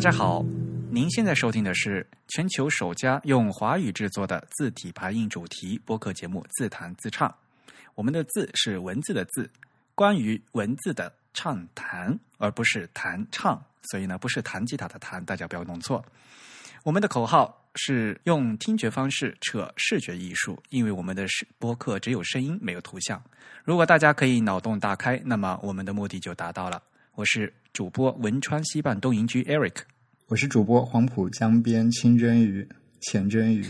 大家好，您现在收听的是全球首家用华语制作的字体排印主题播客节目《自弹自唱》。我们的“字”是文字的“字”，关于文字的畅谈，而不是弹唱，所以呢，不是弹吉他的“弹”，大家不要弄错。我们的口号是用听觉方式扯视觉艺术，因为我们的播客只有声音没有图像。如果大家可以脑洞大开，那么我们的目的就达到了。我是主播汶川西半东营居 Eric，我是主播黄浦江边清蒸鱼浅蒸鱼。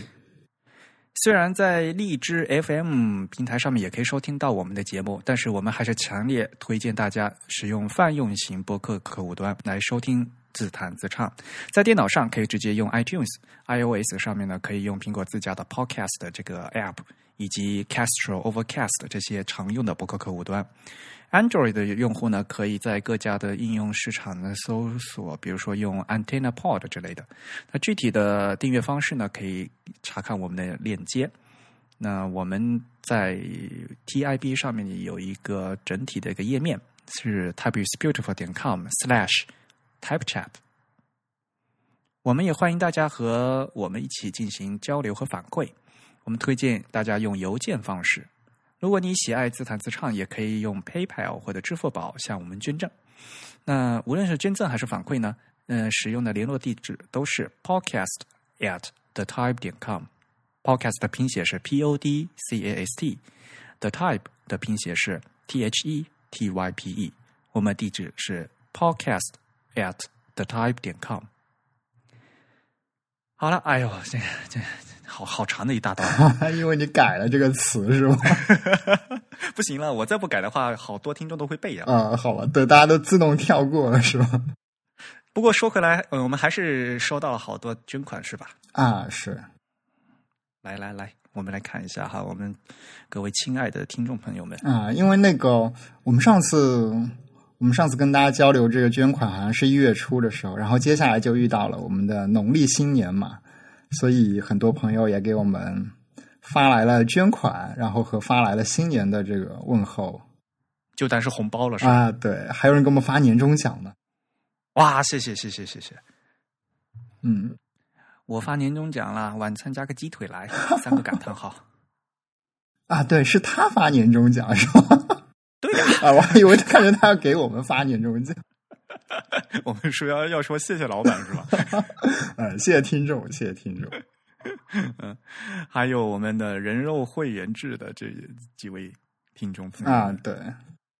虽然在荔枝 FM 平台上面也可以收听到我们的节目，但是我们还是强烈推荐大家使用泛用型播客客户端来收听自弹自唱。在电脑上可以直接用 iTunes，iOS 上面呢可以用苹果自家的 Podcast 这个 App，以及 Castro、Overcast 这些常用的播客客户端。Android 的用户呢，可以在各家的应用市场呢搜索，比如说用 Antenna Pod 之类的。那具体的订阅方式呢，可以查看我们的链接。那我们在 TIB 上面有一个整体的一个页面，是 typeisbeautiful 点 com slash typechat。我们也欢迎大家和我们一起进行交流和反馈。我们推荐大家用邮件方式。如果你喜爱自弹自唱，也可以用 PayPal 或者支付宝向我们捐赠。那无论是捐赠还是反馈呢，嗯，使用的联络地址都是 podcast at the type 点 com。podcast 的拼写是 P O D C A S T，the type 的拼写是 T H E T Y P E。我们地址是 podcast at the type 点 com。好了，哎呦，这这。好好长的一大段，因为你改了这个词是吗？不行了，我再不改的话，好多听众都会背呀。啊，好吧，对，大家都自动跳过了是吧？不过说回来，我们还是收到了好多捐款，是吧？啊，是。来来来，我们来看一下哈，我们各位亲爱的听众朋友们啊，因为那个我们上次我们上次跟大家交流这个捐款，好像是一月初的时候，然后接下来就遇到了我们的农历新年嘛。所以很多朋友也给我们发来了捐款，然后和发来了新年的这个问候，就当是红包了，是吧？啊，对，还有人给我们发年终奖呢。哇，谢谢谢谢谢谢。嗯，我发年终奖了，晚餐加个鸡腿来，三个感叹号。啊，对，是他发年终奖是吧？对呀，啊，我还以为看着他要给我们发年终奖。我们说要要说谢谢老板是吧？嗯，谢谢听众，谢谢听众。嗯，还有我们的人肉会员制的这几位听众朋友啊，对，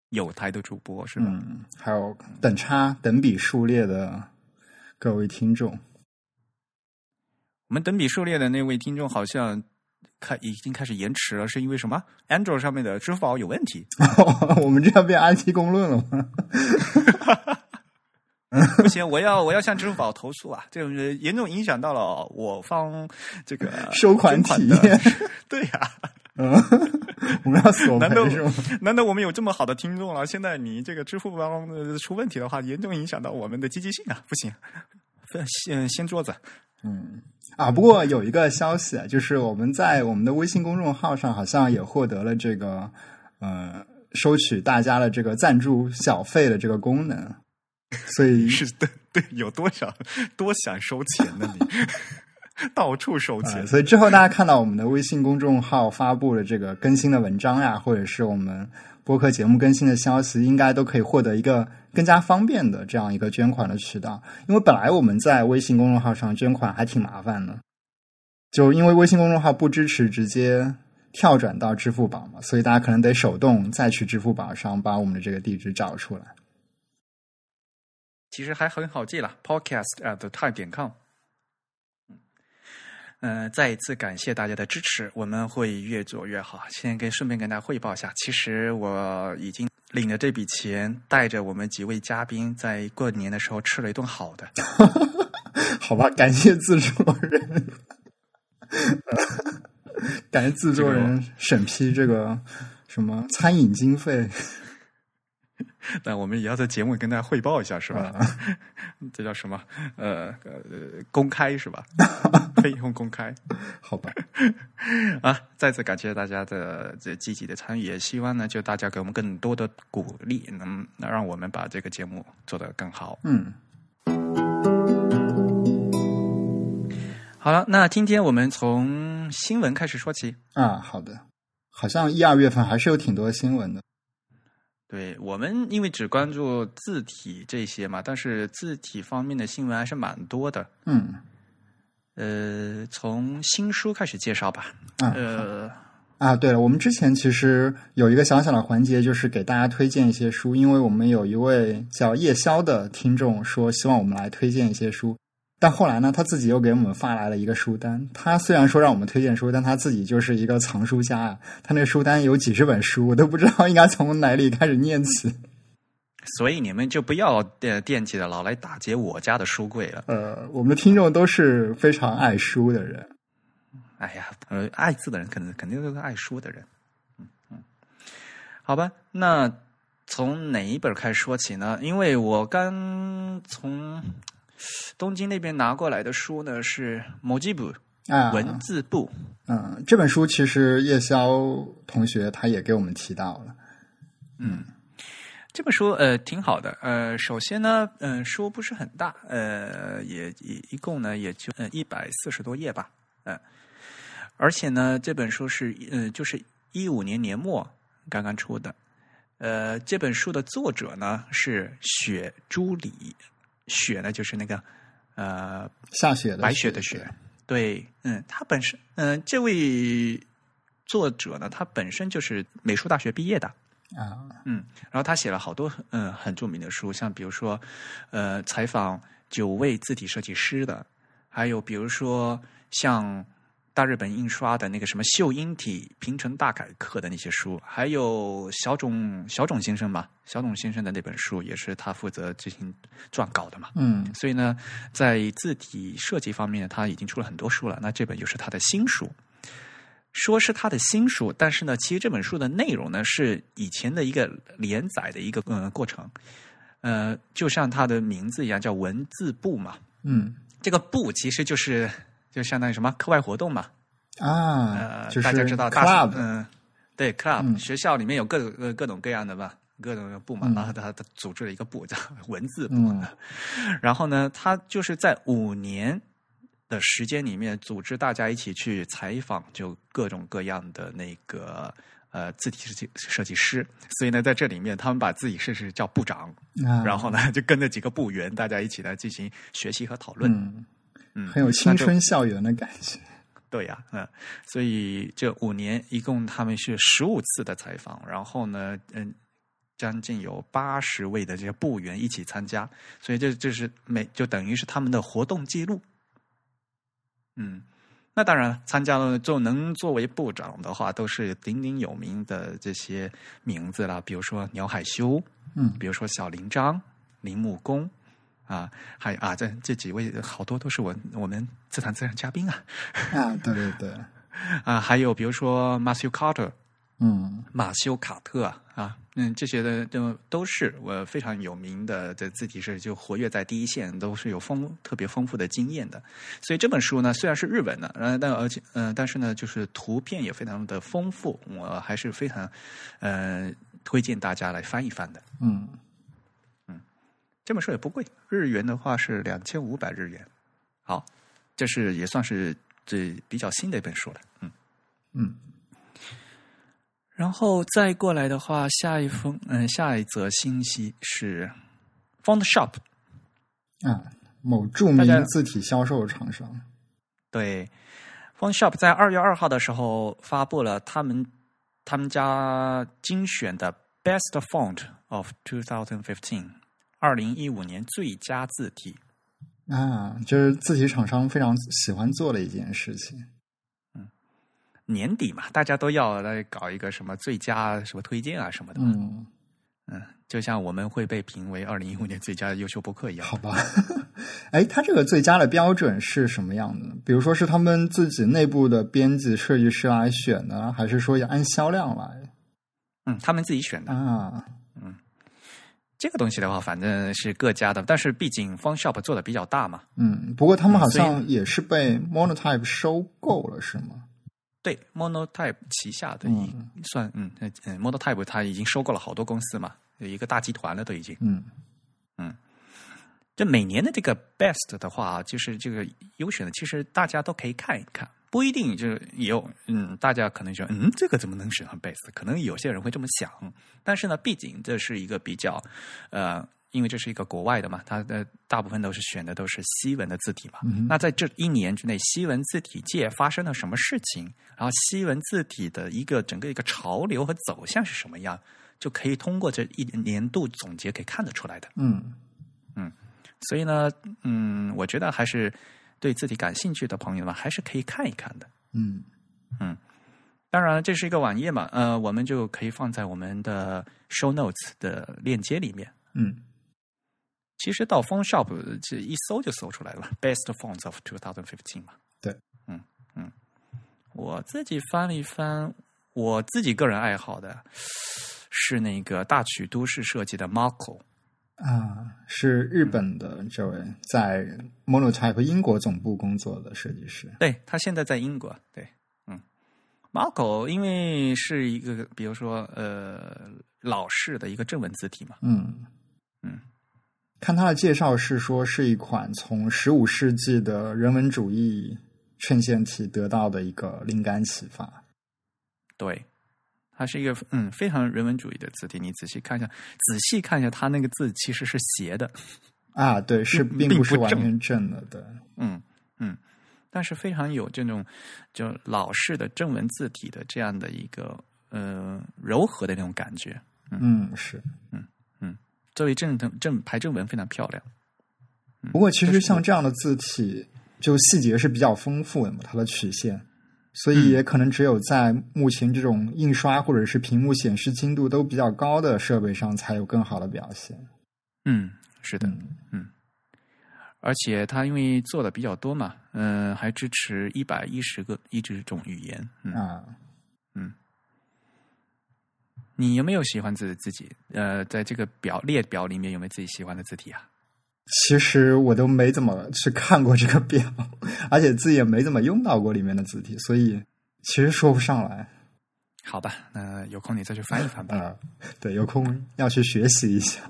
有台的主播是吧？嗯，还有等差等比数列的各位听众。我们等比数列的那位听众好像开已经开始延迟了，是因为什么？Android 上面的支付宝有问题？我们这样变 IT 公论了吗？不行，我要我要向支付宝投诉啊！这种严重影响到了我方这个 收款体验。对呀，嗯，我们要索赔是吗？难道我们有这么好的听众了？现在你这个支付宝出问题的话，严重影响到我们的积极性啊！不行，先掀桌子。嗯啊，不过有一个消息，就是我们在我们的微信公众号上好像也获得了这个呃，收取大家的这个赞助小费的这个功能。所以是对对，有多少多想收钱呢？你到处收钱。所以之后大家看到我们的微信公众号发布的这个更新的文章呀，或者是我们播客节目更新的消息，应该都可以获得一个更加方便的这样一个捐款的渠道。因为本来我们在微信公众号上捐款还挺麻烦的，就因为微信公众号不支持直接跳转到支付宝嘛，所以大家可能得手动再去支付宝上把我们的这个地址找出来。其实还很好记了，podcast at the time 点 com。嗯，再一次感谢大家的支持，我们会越做越好。先跟顺便跟大家汇报一下，其实我已经领了这笔钱，带着我们几位嘉宾在过年的时候吃了一顿好的。好吧，感谢制作人，感谢制作人审批这个什么餐饮经费。那我们也要在节目跟大家汇报一下，是吧？这叫什么？呃呃，公开是吧？可以用公开，好吧？啊！再次感谢大家的这积极的参与，也希望呢，就大家给我们更多的鼓励，能能让我们把这个节目做得更好。嗯。好了，那今天我们从新闻开始说起。啊，好的，好像一二月份还是有挺多新闻的。对我们，因为只关注字体这些嘛，但是字体方面的新闻还是蛮多的。嗯，呃，从新书开始介绍吧。啊呃，啊，对了，我们之前其实有一个小小的环节，就是给大家推荐一些书，因为我们有一位叫夜宵的听众说，希望我们来推荐一些书。但后来呢，他自己又给我们发来了一个书单。他虽然说让我们推荐书，但他自己就是一个藏书家啊。他那书单有几十本书，我都不知道应该从哪里开始念起。所以你们就不要惦惦记着老来打劫我家的书柜了。呃，我们的听众都是非常爱书的人。哎呀，呃，爱字的人可能肯定都是爱书的人。嗯嗯，好吧，那从哪一本开始说起呢？因为我刚从东京那边拿过来的书呢是某基部啊，文字部。嗯，这本书其实叶宵同学他也给我们提到了。嗯，这本书呃挺好的。呃，首先呢，嗯、书不是很大，呃，也一一共呢也就呃一百四十多页吧。嗯、而且呢，这本书是呃就是一五年年末刚刚出的。呃，这本书的作者呢是雪朱里，雪呢就是那个呃下雪的白雪的雪。对，嗯，他本身，嗯、这位作者呢，他本身就是美术大学毕业的，啊，嗯，然后他写了好多嗯很著名的书，像比如说呃采访九位字体设计师的，还有比如说像大日本印刷的那个什么秀英体平成大改课的那些书，还有小种小种先生嘛，小冢先生的那本书也是他负责进行撰稿的嘛。嗯所以呢，在字体设计方面，他已经出了很多书了。那这本就是他的新书，说是他的新书，但是呢，其实这本书的内容呢是以前的一个连载的一个呃过程，呃，就像他的名字一样，叫文字部嘛。嗯这个部其实就是就相当于什么课外活动嘛，啊，呃，就是大家知道大 club，嗯、对 club，、嗯。学校里面有各种各各种各样的吧，各种部门，嗯。然后他他组织了一个部叫文字部，嗯。然后呢，他就是在五年的时间里面，组织大家一起去采访，就各种各样的那个呃字体设计设计师。所以呢，在这里面，他们把自己设置叫部长，啊，然后呢，就跟着几个部员，大家一起来进行学习和讨论。嗯，嗯，很有青春校园的感觉。对呀、嗯，所以这五年一共他们是十五次的采访，然后呢，嗯，将近有八十位的这些部员一起参加，所以这这是每就等于是他们的活动记录。嗯，那当然，参加了就能作为部长的话，都是鼎鼎有名的这些名字啦，比如说鸟海修，嗯比如说小林章、铃木工。啊，还啊，这这几位好多都是我我们自弹自唱嘉宾啊，啊，对对对，啊，还有比如说 Matthew Carter 嗯马修卡特啊，啊，嗯，这些的都都是我非常有名的这字体是就活跃在第一线，都是有丰特别丰富的经验的。所以这本书呢，虽然是日文的，呃，但而且呃，但是呢，就是图片也非常的丰富，我还是非常呃推荐大家来翻一翻的。嗯这本书也不贵，日元的话是两千五百日元。好，这是也算是最比较新的一本书了。嗯。嗯然后再过来的话，下一封嗯，下一则信息是 Font Shop 啊，某著名字体销售厂商。对 Font Shop 在二月二号的时候发布了他们他们家精选的 Best Font of 2015，二零一五年最佳字体。啊，就是字体厂商非常喜欢做的一件事情。年底嘛，大家都要来搞一个什么最佳什么推荐啊什么的嘛。嗯，嗯，就像我们会被评为二零一五年最佳优秀博客一样。好吧。哎，他这个最佳的标准是什么样的呢？比如说是他们自己内部的编辑设计师来选呢，还是说要按销量来嗯，他们自己选的。啊？这个东西的话，反正是各家的，但是毕竟 Font Shop 做的比较大嘛。嗯，不过他们好像也是被 Monotype 收购了，是吗？对，Monotype 旗下的一、嗯算嗯嗯嗯，Monotype 它已经收购了好多公司嘛，有一个大集团了都已经。嗯这每年的这个 best 的话，就是这个优选的，其实大家都可以看一看，不一定就是有嗯，大家可能说嗯，这个怎么能选上 best？可能有些人会这么想，但是呢，毕竟这是一个比较呃，因为这是一个国外的嘛，它的大部分都是选的都是西文的字体嘛。那在这一年之内，西文字体界发生了什么事情？然后西文字体的一个整个一个潮流和走向是什么样？就可以通过这一年度总结可以看得出来的。嗯嗯，所以呢，嗯，我觉得还是对自己感兴趣的朋友们还是可以看一看的。嗯嗯，当然这是一个网页嘛，呃，我们就可以放在我们的 show notes 的链接里面。嗯，其实到 Phone Shop 这一搜就搜出来了，Best Fonts of 2015嘛。对，嗯嗯，我自己翻了一翻，我自己个人爱好的是那个大曲都市设计的 Marco。啊，是日本的这位在 Monotype 英国总部工作的设计师。对他现在在英国。对，嗯，Marco 因为是一个，比如说呃老式的一个正文字体嘛。嗯嗯，看他的介绍是说是一款从十五世纪的人文主义衬线体得到的一个灵感启发。对。它是一个嗯非常人文主义的字体，你仔细看一下，仔细看一下，它那个字其实是斜的啊，对，是并不是完全正的，对，嗯嗯，但是非常有这种就老式的正文字体的这样的一个呃柔和的那种感觉，嗯是，嗯嗯，作为正正正排正文非常漂亮。不过其实像这样的字体，就细节是比较丰富的嘛，它的曲线。所以也可能只有在目前这种印刷或者是屏幕显示精度都比较高的设备上才有更好的表现。嗯，是的，嗯，而且它因为做的比较多嘛，嗯，还支持一百一十个一这种语言。啊，嗯，你有没有喜欢自自己？呃，在这个表列表里面有没有自己喜欢的字体啊？其实我都没怎么去看过这个表，而且自己也没怎么用到过里面的字体，所以其实说不上来。好吧，那有空你再去翻一翻吧。啊，对，有空要去学习一下。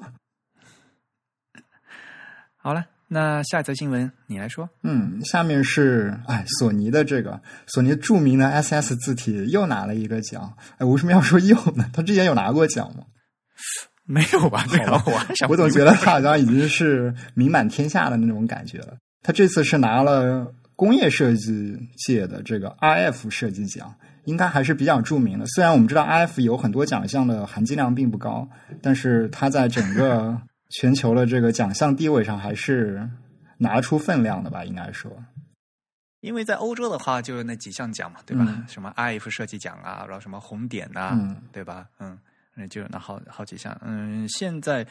好了，那下一则新闻你来说。嗯，下面是哎，索尼的这个索尼著名的 SS 字体又拿了一个奖。哎，为什么要说又呢？他之前有拿过奖吗？没有吧？我我总觉得他好像已经是名满天下的那种感觉了。他这次是拿了工业设计界的这个 RF 设计奖，应该还是比较著名的。虽然我们知道 RF 有很多奖项的含金量并不高，但是他在整个 全球的这个奖项地位上还是拿出分量的吧？应该说，因为在欧洲的话，就是那几项奖嘛，对吧？什么 RF 设计奖啊，然后什么红点呐，对吧？嗯。那就那好好几项，嗯，现在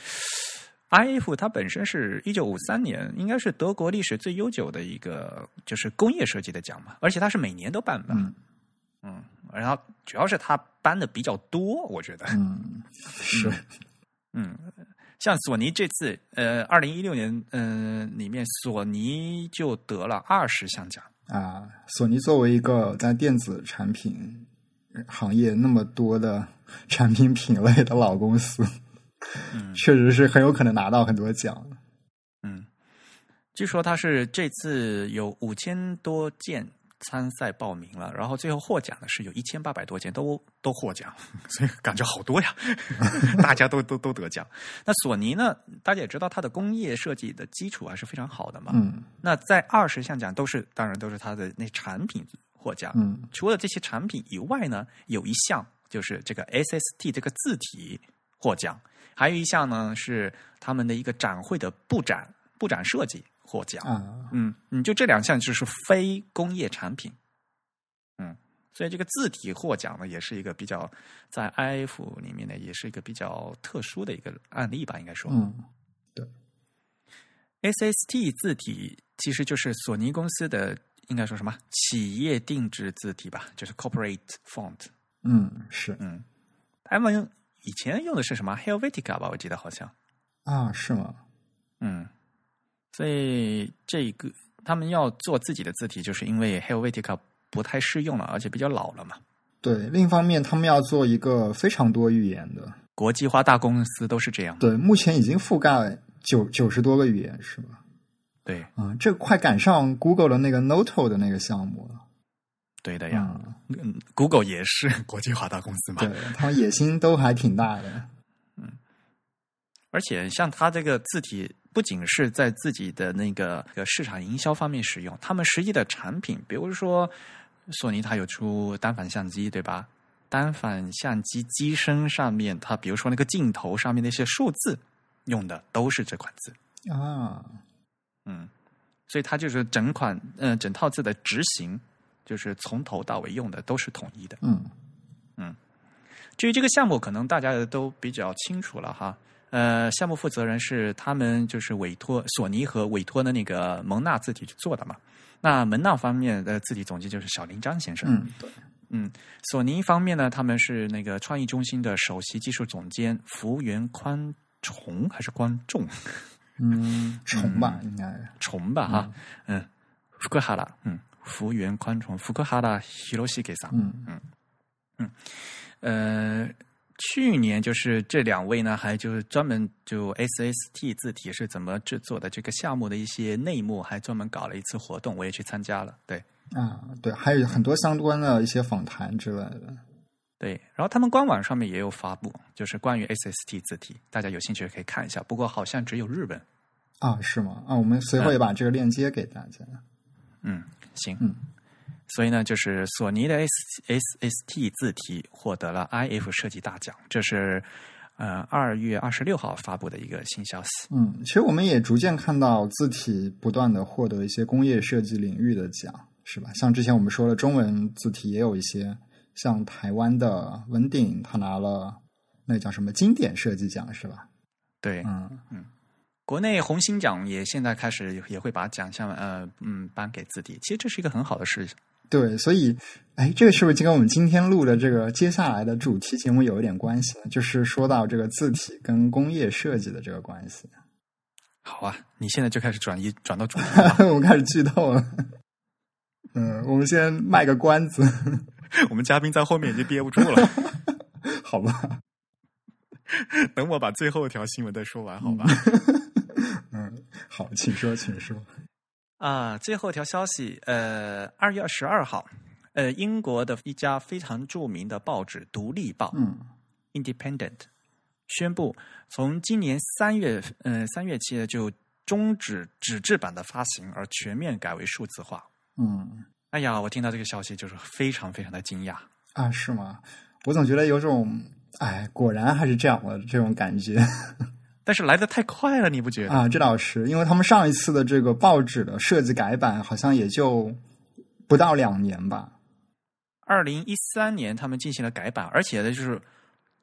I F 它本身是一九五三年，应该是德国历史最悠久的一个就是工业设计的奖嘛，而且它是每年都办的，嗯，然后主要是它颁的比较多，我觉得，嗯，是，嗯，像索尼这次，呃，二零一六年，嗯，里面索尼就得了二十项奖。啊，索尼作为一个在电子产品。行业那么多的 产品品类的老公司，嗯，确实是很有可能拿到很多奖。嗯，据说他是这次有五千多件参赛报名了，然后最后获奖的是有一千八百多件都都获奖，所以感觉好多呀，大家都都都得奖。那索尼呢？大家也知道，它的工业设计的基础还是非常好的嘛。嗯，那在二十项奖都是，当然都是它的那产品。获奖，嗯，除了这些产品以外呢，有一项就是这个 SST 这个字体获奖，还有一项呢是他们的一个展会的布展布展设计获奖，嗯，你就这两项就是非工业产品，嗯，所以这个字体获奖呢，也是一个比较在 IF 里面呢，也是一个比较特殊的一个案例吧，应该说，嗯，对，SST 字体其实就是索尼公司的。应该说什么企业定制字体吧，就是 corporate font。嗯，是，嗯，他们以前用的是什么 Helvetica 吧？我记得好像啊，是吗？嗯，所以这个他们要做自己的字体，就是因为 Helvetica 不太适用了，而且比较老了嘛。对，另一方面，他们要做一个非常多语言的国际化大公司，都是这样。对，目前已经覆盖九九十多个语言是吧？对，嗯，这快赶上 Google 的那个 Noto 的那个项目了。对的呀。嗯，嗯，Google 也是 国际化大公司嘛。对他们野心都还挺大的。嗯而且像它这个字体，不仅是在自己的那个呃市场营销方面使用，他们实际的产品，比如说索尼它有出单反相机，对吧？单反相机机身上面，它比如说那个镜头上面那些数字用的都是这款字，啊，嗯，所以它就是整款嗯、呃整套字的执行，就是从头到尾用的都是统一的。嗯嗯至于这个项目，可能大家都比较清楚了哈。呃，项目负责人是他们就是委托索尼和委托的那个蒙纳字体去做的嘛。那蒙纳方面的字体总监就是小林章先生。嗯，对，嗯，索尼方面呢，他们是那个创意中心的首席技术总监福原宽崇还是观众嗯，虫吧，应该崇吧哈？嗯，福克哈拉，嗯，福原宽崇，福克哈拉 Hiroshige 桑。嗯呃，去年就是这两位呢，还就是专门就 SST 字体是怎么制作的这个项目的一些内幕，还专门搞了一次活动，我也去参加了。对啊，对，还有很多相关的一些访谈之类的。对，然后他们官网上面也有发布，就是关于 SST 字体，大家有兴趣可以看一下。不过好像只有日本。啊，是吗？啊，我们随后也把这个链接给大家。嗯，行，嗯。所以呢，就是索尼的 S S S T 字体获得了 I F 设计大奖，这是呃二月二十六号发布的一个新消息。嗯，其实我们也逐渐看到字体不断的获得一些工业设计领域的奖，是吧？像之前我们说的中文字体也有一些，像台湾的文鼎，他拿了那叫什么经典设计奖，是吧？对，嗯嗯国内红星奖也现在开始也会把奖项呃嗯颁给字体，其实这是一个很好的事情。对，所以，哎，这个是不是就跟我们今天录的这个接下来的主题节目有一点关系呢？就是说到这个字体跟工业设计的这个关系。好啊，你现在就开始转移转到主题了。我们开始剧透了。嗯，我们先卖个关子，我们嘉宾在后面已经憋不住了，好吧？等我把最后一条新闻再说完，好吧？嗯，好，请说，请说。啊，最后一条消息，呃，二月十二号，呃，英国的一家非常著名的报纸《独立报》嗯 （Independent） 宣布，从今年三月，呃，三月起就终止纸质版的发行，而全面改为数字化。嗯哎呀，我听到这个消息就是非常非常的惊讶。啊，是吗？我总觉得有种，哎，果然还是这样的这种感觉但是来的太快了，你不觉得？啊。这倒是，因为他们上一次的这个报纸的设计改版，好像也就不到两年吧。二零一三年他们进行了改版，而且呢，就是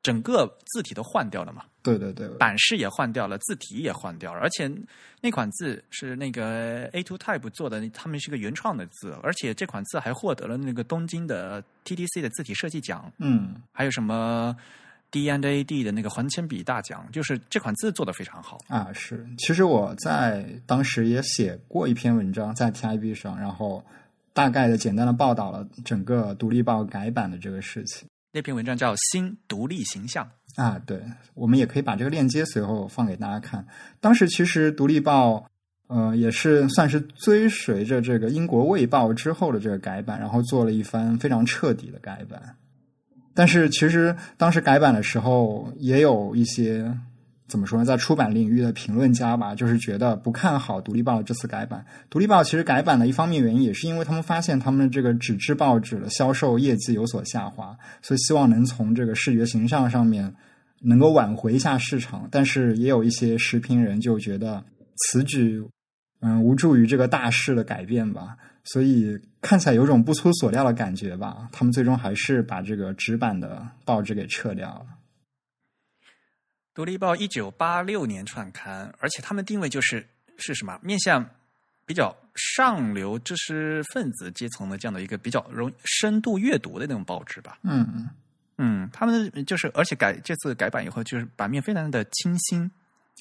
整个字体都换掉了嘛，对对对，版式也换掉了，字体也换掉了，而且那款字是那个 A Two Type 做的，他们是个原创的字，而且这款字还获得了那个东京的 TTC 的字体设计奖，嗯还有什么 D and A D 的那个环铅笔大奖，就是这款字做的非常好。啊是。其实我在当时也写过一篇文章在 TIB 上，然后大概的简单的报道了整个独立报改版的这个事情。那篇文章叫《新独立形象》。啊，对，我们也可以把这个链接随后放给大家看。当时其实《独立报》呃也是算是追随着这个英国《卫报》之后的这个改版，然后做了一番非常彻底的改版。但是其实当时改版的时候，也有一些怎么说呢，在出版领域的评论家吧，就是觉得不看好《独立报》这次改版。《独立报》其实改版的一方面原因，也是因为他们发现他们这个纸质报纸的销售业绩有所下滑，所以希望能从这个视觉形象上面能够挽回一下市场。但是也有一些时评人就觉得此举，嗯，无助于这个大势的改变吧。所以看起来有种不出所料的感觉吧。他们最终还是把这个纸版的报纸给撤掉了。独立报一九八六年创刊，而且他们定位就是是什么？面向比较上流知识分子阶层的这样的一个比较容易深度阅读的那种报纸吧。嗯嗯，他们就是而且改这次改版以后，就是版面非常的清新。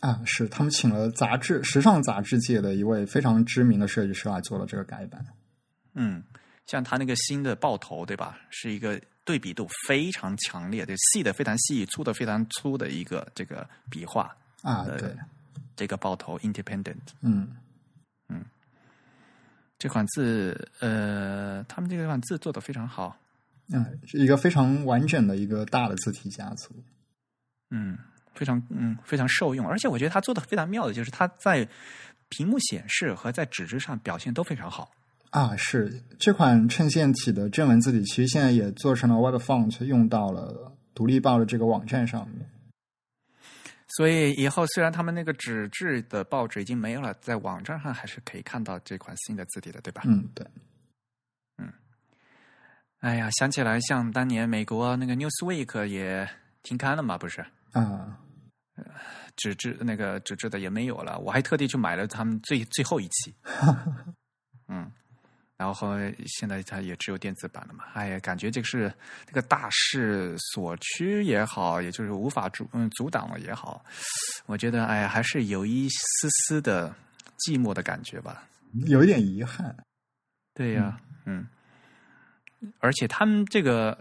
啊，是他们请了杂志时尚杂志界的一位非常知名的设计师来做了这个改版。嗯，像他那个新的爆头，对吧？是一个对比度非常强烈就，细的非常细，粗的非常粗的一个这个笔画。啊，呃对，这个爆头 Independent。嗯这款字，呃，他们这个款字做的非常好，嗯，是一个非常完整的一个大的字体家族。嗯，非常嗯非常受用，而且我觉得他做的非常妙的就是他在屏幕显示和在纸质上表现都非常好。啊，是这款衬线体的正文字体，其实现在也做成了 Web Font，用到了独立报的这个网站上面。所以以后虽然他们那个纸质的报纸已经没有了，在网站上还是可以看到这款新的字体的，对吧？嗯，对，嗯哎呀，想起来像当年美国那个 Newsweek 也停刊了嘛，不是？啊，纸质那个纸质的也没有了，我还特地去买了他们最最后一期。嗯，然后现在它也只有电子版了嘛。哎呀，感觉这个是这个大势所趋也好，也就是无法阻嗯阻挡了也好，我觉得哎呀，还是有一丝丝的寂寞的感觉吧。有一点遗憾。对呀、嗯，而且他们这个。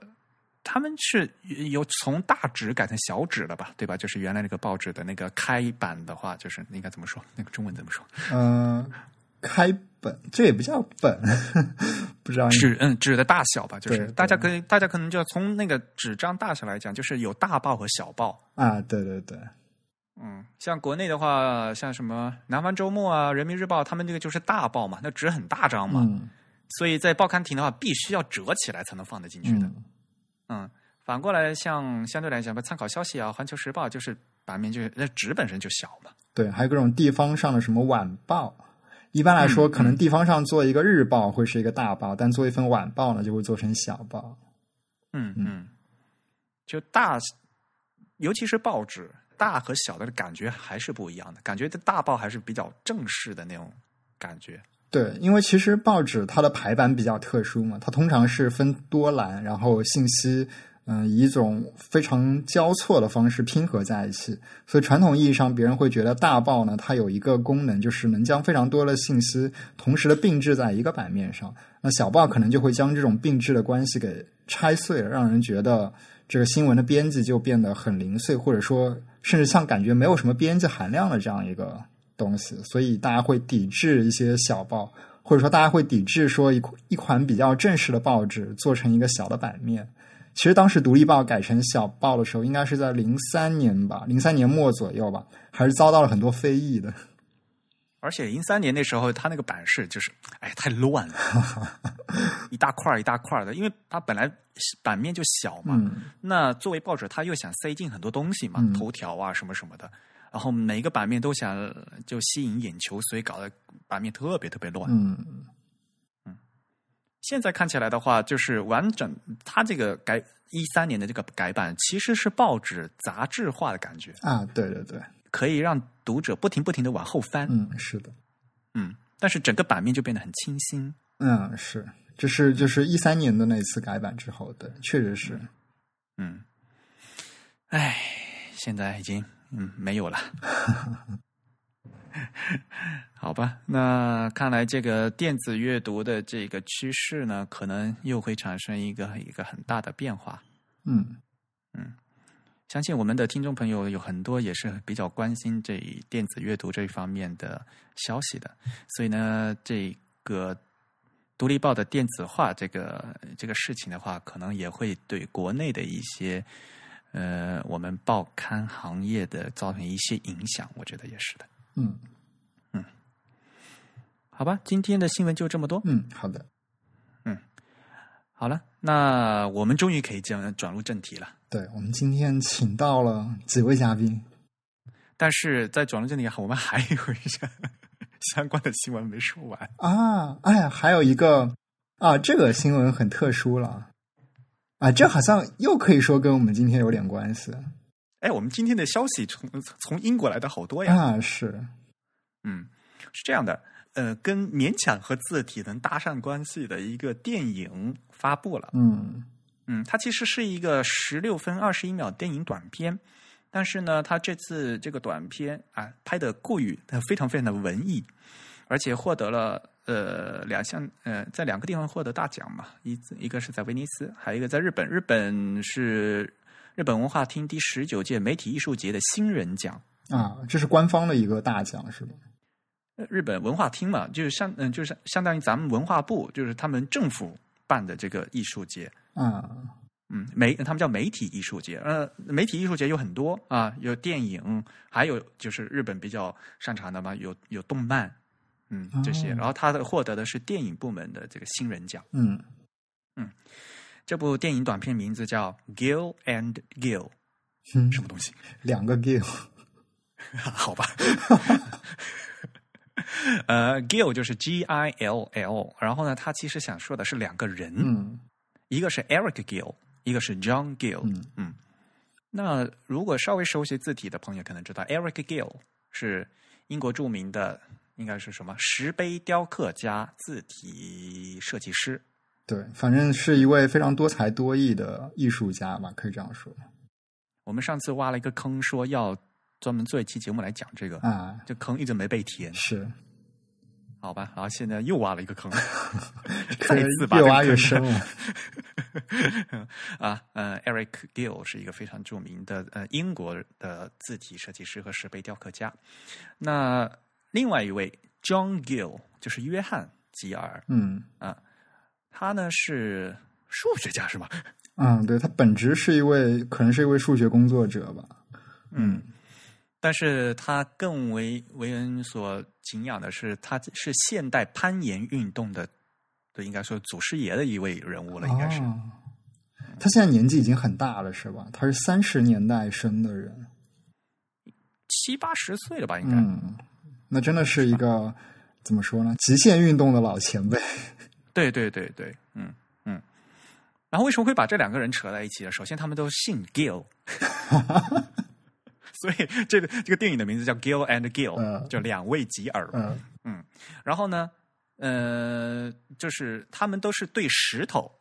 他们是有从大纸改成小纸了吧，对吧？就是原来那个报纸的那个开版的话，就是应该怎么说？那个中文怎么说？嗯、开本这也不叫本，不知道纸嗯纸的大小吧，就是大家可以大家可能就要从那个纸张大小来讲，就是有大报和小报。啊，对对对，嗯，像国内的话，像什么南方周末啊、人民日报，他们这个就是大报嘛，那纸很大张嘛，嗯所以在报刊亭的话，必须要折起来才能放得进去的。嗯嗯，反过来像相对来讲吧，参考消息啊、环球时报就是版面就是那纸本身就小嘛。对，还有各种地方上的什么晚报。一般来说，嗯可能地方上做一个日报会是一个大报，但做一份晚报呢，就会做成小报。嗯嗯，就大，尤其是报纸，大和小的感觉还是不一样的。感觉这大报还是比较正式的那种感觉。对，因为其实报纸它的排版比较特殊嘛，它通常是分多栏，然后信息嗯以一种非常交错的方式拼合在一起，所以传统意义上，别人会觉得大报呢，它有一个功能，就是能将非常多的信息同时的并置在一个版面上。那小报可能就会将这种并置的关系给拆碎了，让人觉得这个新闻的编辑就变得很零碎，或者说甚至像感觉没有什么编辑含量的这样一个东西，所以大家会抵制一些小报，或者说大家会抵制说一一款比较正式的报纸做成一个小的版面。其实当时独立报改成小报的时候，应该是在零三年吧，零三年末左右吧，还是遭到了很多非议的。而且零三年那时候，它那个版式就是，哎，太乱了，一大块一大块的，因为它本来版面就小嘛。嗯那作为报纸，它又想塞进很多东西嘛，嗯头条啊什么什么的，然后每一个版面都想就吸引眼球，所以搞得版面特别特别乱。嗯现在看起来的话，就是完整，它这个改一三年的这个改版，其实是报纸杂志化的感觉，啊，对对对，可以让读者不停不停的往后翻，嗯，是的，嗯，但是整个版面就变得很清新。嗯是，这是就是一三年的那次改版之后，对，确实是，嗯，哎，现在已经嗯没有了。好吧，那看来这个电子阅读的这个趋势呢，可能又会产生一个一个很大的变化。嗯嗯相信我们的听众朋友有很多也是比较关心这电子阅读这一方面的消息的，所以呢，这个独立报的电子化这个这个事情的话，可能也会对国内的一些呃我们报刊行业的造成一些影响，我觉得也是的。嗯。嗯。好吧，今天的新闻就这么多。嗯，好的，嗯。好了，那我们终于可以这样转入正题了。对我们今天请到了几位嘉宾，但是在转入正题，我们还有一些 相关的新闻没说完。啊，哎呀，还有一个啊，这个新闻很特殊了，啊，这好像又可以说跟我们今天有点关系哎，我们今天的消息从从英国来的好多呀。啊，是，嗯，是这样的，呃，跟勉强和字体能搭上关系的一个电影发布了。嗯嗯，它其实是一个十六分二十一秒电影短片，但是呢，它这次这个短片啊拍的过于呃非常非常的文艺，而且获得了呃两项呃在两个地方获得大奖嘛，一一个是在威尼斯，还有一个在日本，日本是日本文化厅第十九届媒体艺术节的新人奖啊，这是官方的一个大奖是吧？日本文化厅嘛，就是相嗯，就是相当于咱们文化部，就是他们政府办的这个艺术节。啊，嗯，媒他们叫媒体艺术节。呃，媒体艺术节有很多啊，有电影，还有就是日本比较擅长的嘛，有有动漫，嗯，这些。哦然后他的获得的是电影部门的这个新人奖。嗯嗯这部电影短片名字叫《Gill and Gill》，嗯，什么东西？两个 gill，好吧。呃，Gill 就是 G I L L，然后呢，他其实想说的是两个人，嗯一个是 Eric Gill，一个是 John Gill。嗯那如果稍微熟悉字体的朋友可能知道，Eric Gill 是英国著名的，应该是什么石碑雕刻家、字体设计师。对，反正是一位非常多才多艺的艺术家吧，可以这样说我们上次挖了一个坑，说要专门做一期节目来讲这个，啊，这坑一直没被填，是好吧？然后现在又挖了一个坑，这再次把越挖越深了。啊，呃，Eric Gill 是一个非常著名的呃英国的字体设计师和石碑雕刻家。那另外一位 John Gill 就是约翰吉尔，嗯他呢是数学家是吧？嗯，对他本职是一位，可能是一位数学工作者吧。嗯，但是他更为为人所敬仰的是，他是现代攀岩运动的，对，应该说祖师爷的一位人物了，应该是。哦他现在年纪已经很大了，是吧？他是三十年代生的人，七八十岁了吧，应该。嗯，那真的是一个怎么说呢？极限运动的老前辈。对对对对，嗯嗯。然后为什么会把这两个人扯在一起呢？首先，他们都姓 Gill，所以这个这个电影的名字叫 Gill and Gill，、嗯就两位吉尔。嗯然后呢，呃，就是他们都是对石头，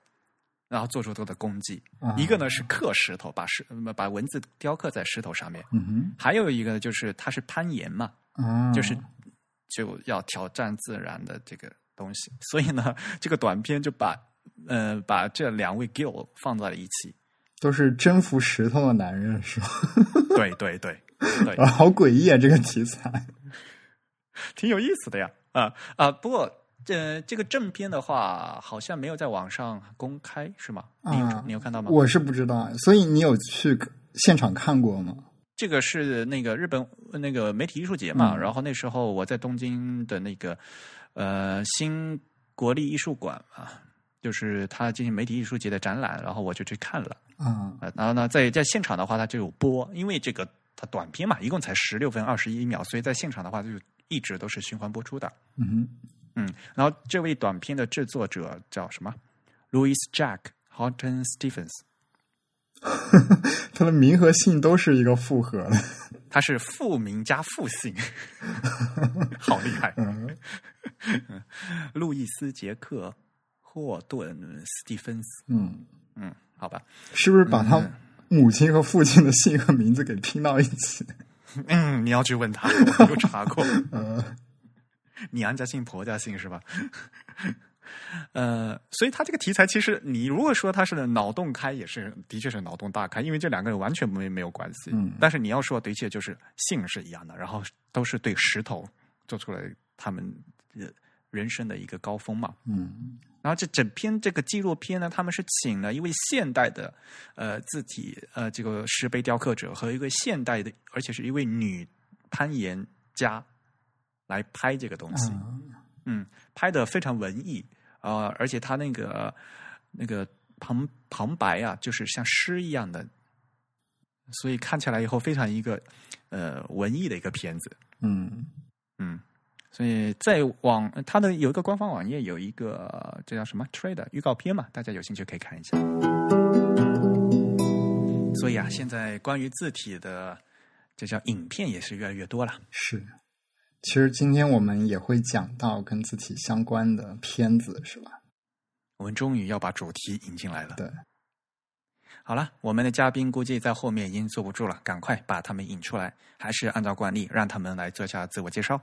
然后做出他的功绩。啊一个呢是刻石头，把石呃把文字雕刻在石头上面；嗯还有一个呢就是他是攀岩嘛，就是就要挑战自然的这个东西。所以呢，这个短片就把呃把这两位 Gill 放在了一起。都是征服石头的男人，是吗？对对对对，啊，好诡异啊！这个题材。挺有意思的呀。啊啊，不过这这个正片的话，好像没有在网上公开，是吗？你你有看到吗？我是不知道，所以你有去现场看过吗？这个是那个日本那个媒体艺术节嘛，嗯然后那时候我在东京的那个呃新国立艺术馆啊，就是他进行媒体艺术节的展览，然后我就去看了。啊，呃，然后呢，在在现场的话，它就有播，因为这个它短片嘛，一共才十六分二十一秒，所以在现场的话就一直都是循环播出的。嗯嗯，然后这位短片的制作者叫什么？Louis Jack Horton Stephens，哼，他的名和姓都是一个复合的。他是复名加复姓，好厉害。嗯 路易斯·杰克·霍顿·斯蒂芬斯，嗯，嗯，好吧，是不是把他母亲和父亲的姓和名字给拼到一起？嗯，你要去问他，有查过。嗯娘家姓婆家姓是吧？呃，所以他这个题材其实，你如果说他是脑洞开，也是的确是脑洞大开，因为这两个人完全没没有关系。嗯但是你要说，的确就是性是一样的，然后都是对石头做出了他们呃人生的一个高峰嘛。嗯然后这整篇这个纪录片呢，他们是请了一位现代的呃字体呃这个石碑雕刻者和一个现代的，而且是一位女攀岩家来拍这个东西。啊嗯，拍的非常文艺啊、呃而且他那个那个旁旁白啊，就是像诗一样的，所以看起来以后非常一个呃文艺的一个片子。嗯嗯，所以在网它的有一个官方网页有一个呃这叫什么 trailer 预告片嘛，大家有兴趣可以看一下。所以啊，现在关于字体的这叫影片也是越来越多了。是。其实今天我们也会讲到跟字体相关的片子，是吧？我们终于要把主题引进来了。对，好了，我们的嘉宾估计在后面已经坐不住了，赶快把他们引出来。还是按照惯例，让他们来做下自我介绍。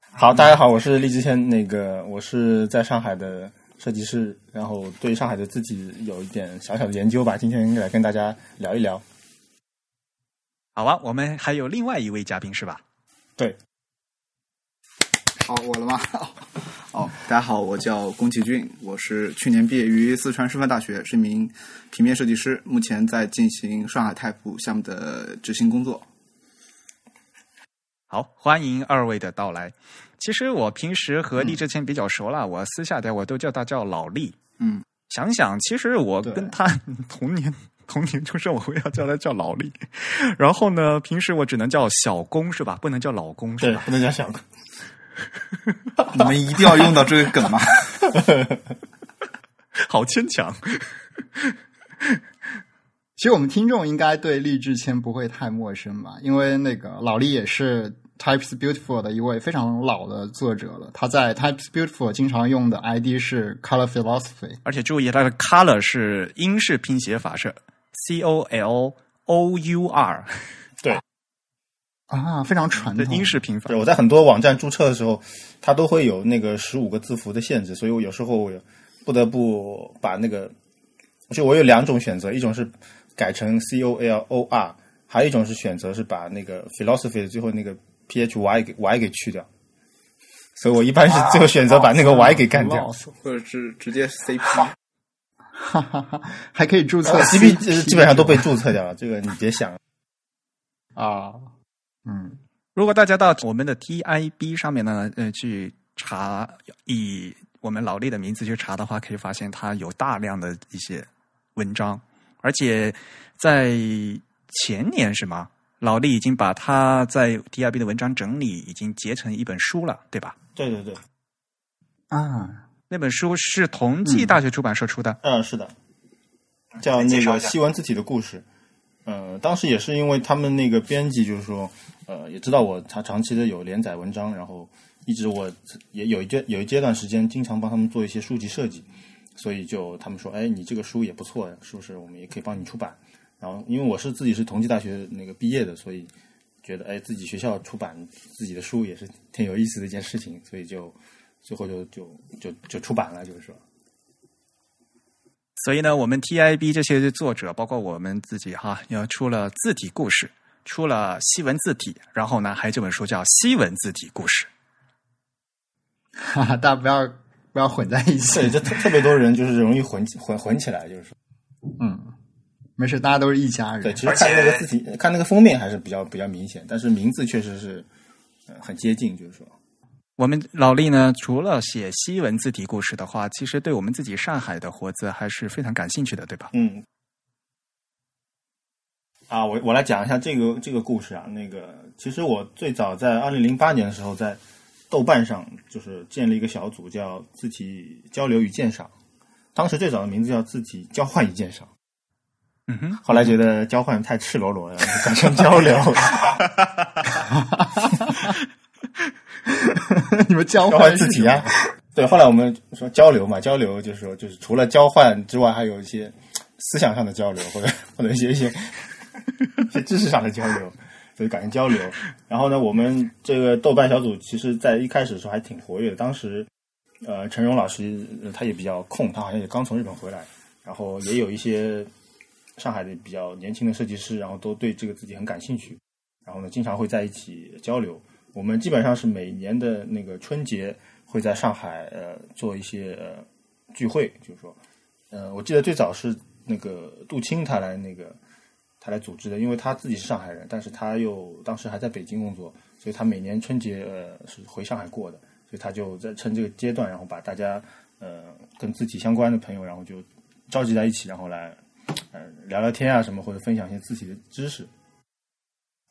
好，大家好，我是厉之谦，那个我是在上海的设计师，然后对上海的字体有一点小小的研究吧，今天来跟大家聊一聊。好啊，我们还有另外一位嘉宾是吧？对，好，我了吗？哦，大家好，我叫宫崎骏，我是去年毕业于四川师范大学，是一名平面设计师，目前在进行上海太普项目的执行工作。好，欢迎二位的到来。其实我平时和厉志谦比较熟了，我私下的我都叫他叫老厉。嗯，想想，其实我跟他 同年同年出生，我会要叫他叫老厉。然后呢，平时我只能叫小公是吧？不能叫老公是对，吧？不能叫小哥。你们一定要用到这个梗吗？好牵强。其实我们听众应该对励志谦不会太陌生吧，因为那个老厉也是 Types Beautiful 的一位非常老的作者了。他在 Types Beautiful 经常用的 ID 是 Color Philosophy。而且注意，他的 color 是英式拼写法是 C O L O U R，啊，非常传统。这英式拼法对，。我在很多网站注册的时候，它都会有那个十五个字符的限制，所以我有时候我不得不把那个，就我有两种选择，一种是改成 C O L O R，还有一种是选择是把那个 philosophy 的最后那个 P H Y 给 Y 给去掉。所以我一般是最后选择把那个 Y 给干掉。或者是直接 CP？哈哈哈，还可以注册 CP 基基本上都被注册掉了，这个你别想。啊，嗯，如果大家到我们的 TIB 上面呢，呃，去查以我们老厉的名字去查的话，可以发现他有大量的一些文章，而且在前年是吗？老厉已经把他在 TIB 的文章整理已经结成一本书了，对吧？对对对，啊，那本书是同济大学出版社出的。嗯，是的，叫那个西文字体的故事。呃，当时也是因为他们那个编辑就是说，呃，也知道我他长期的有连载文章，然后一直我也有一阶有一阶段时间经常帮他们做一些书籍设计，所以就他们说，哎，你这个书也不错，是不是？我们也可以帮你出版。然后因为我是自己是同济大学那个毕业的，所以觉得哎，自己学校出版自己的书也是挺有意思的一件事情，所以就最后就就就就出版了，就是说。所以呢，我们 TIB 这些作者，包括我们自己哈，要出了字体故事，出了西文字体，然后呢，还有这本书叫《西文字体故事》。哈哈，大家不要不要混在一起对，。就特特别多人就是容易混混混起来，就是说，嗯，没事，大家都是一家人。对，其实看那个字体，看那个封面还是比较比较明显，但是名字确实是呃很接近，就是说，我们老厉呢，除了写西文字体故事的话，其实对我们自己上海的活字还是非常感兴趣的，对吧？嗯。啊，我我来讲一下这个这个故事啊。那个，其实我最早在二零零八年的时候，在豆瓣上就是建立一个小组，叫“字体交流与鉴赏”。当时最早的名字叫“字体交换与鉴赏”。嗯哼，后来觉得交换太赤裸裸了，改成交流。你们交交换换字体啊。对，后来我们说交流嘛，交流就是说，就是除了交换之外，还有一些思想上的交流，或者或者一些一些一些知识上的交流，所以感情交流。然后呢，我们这个豆瓣小组其实在一开始的时候还挺活跃的。当时，呃，陈荣老师呃他也比较空，他好像也刚从日本回来，然后也有一些上海的比较年轻的设计师，然后都对这个自己很感兴趣，然后呢，经常会在一起交流。我们基本上是每年的那个春节会在上海呃做一些呃聚会，就是说，呃，我记得最早是那个杜青他来那个他来组织的，因为他自己是上海人，但是他又当时还在北京工作，所以他每年春节呃是回上海过的，所以他就在趁这个阶段，然后把大家呃跟字体相关的朋友，然后就召集在一起，然后来呃聊聊天啊什么，或者分享一些字体的知识。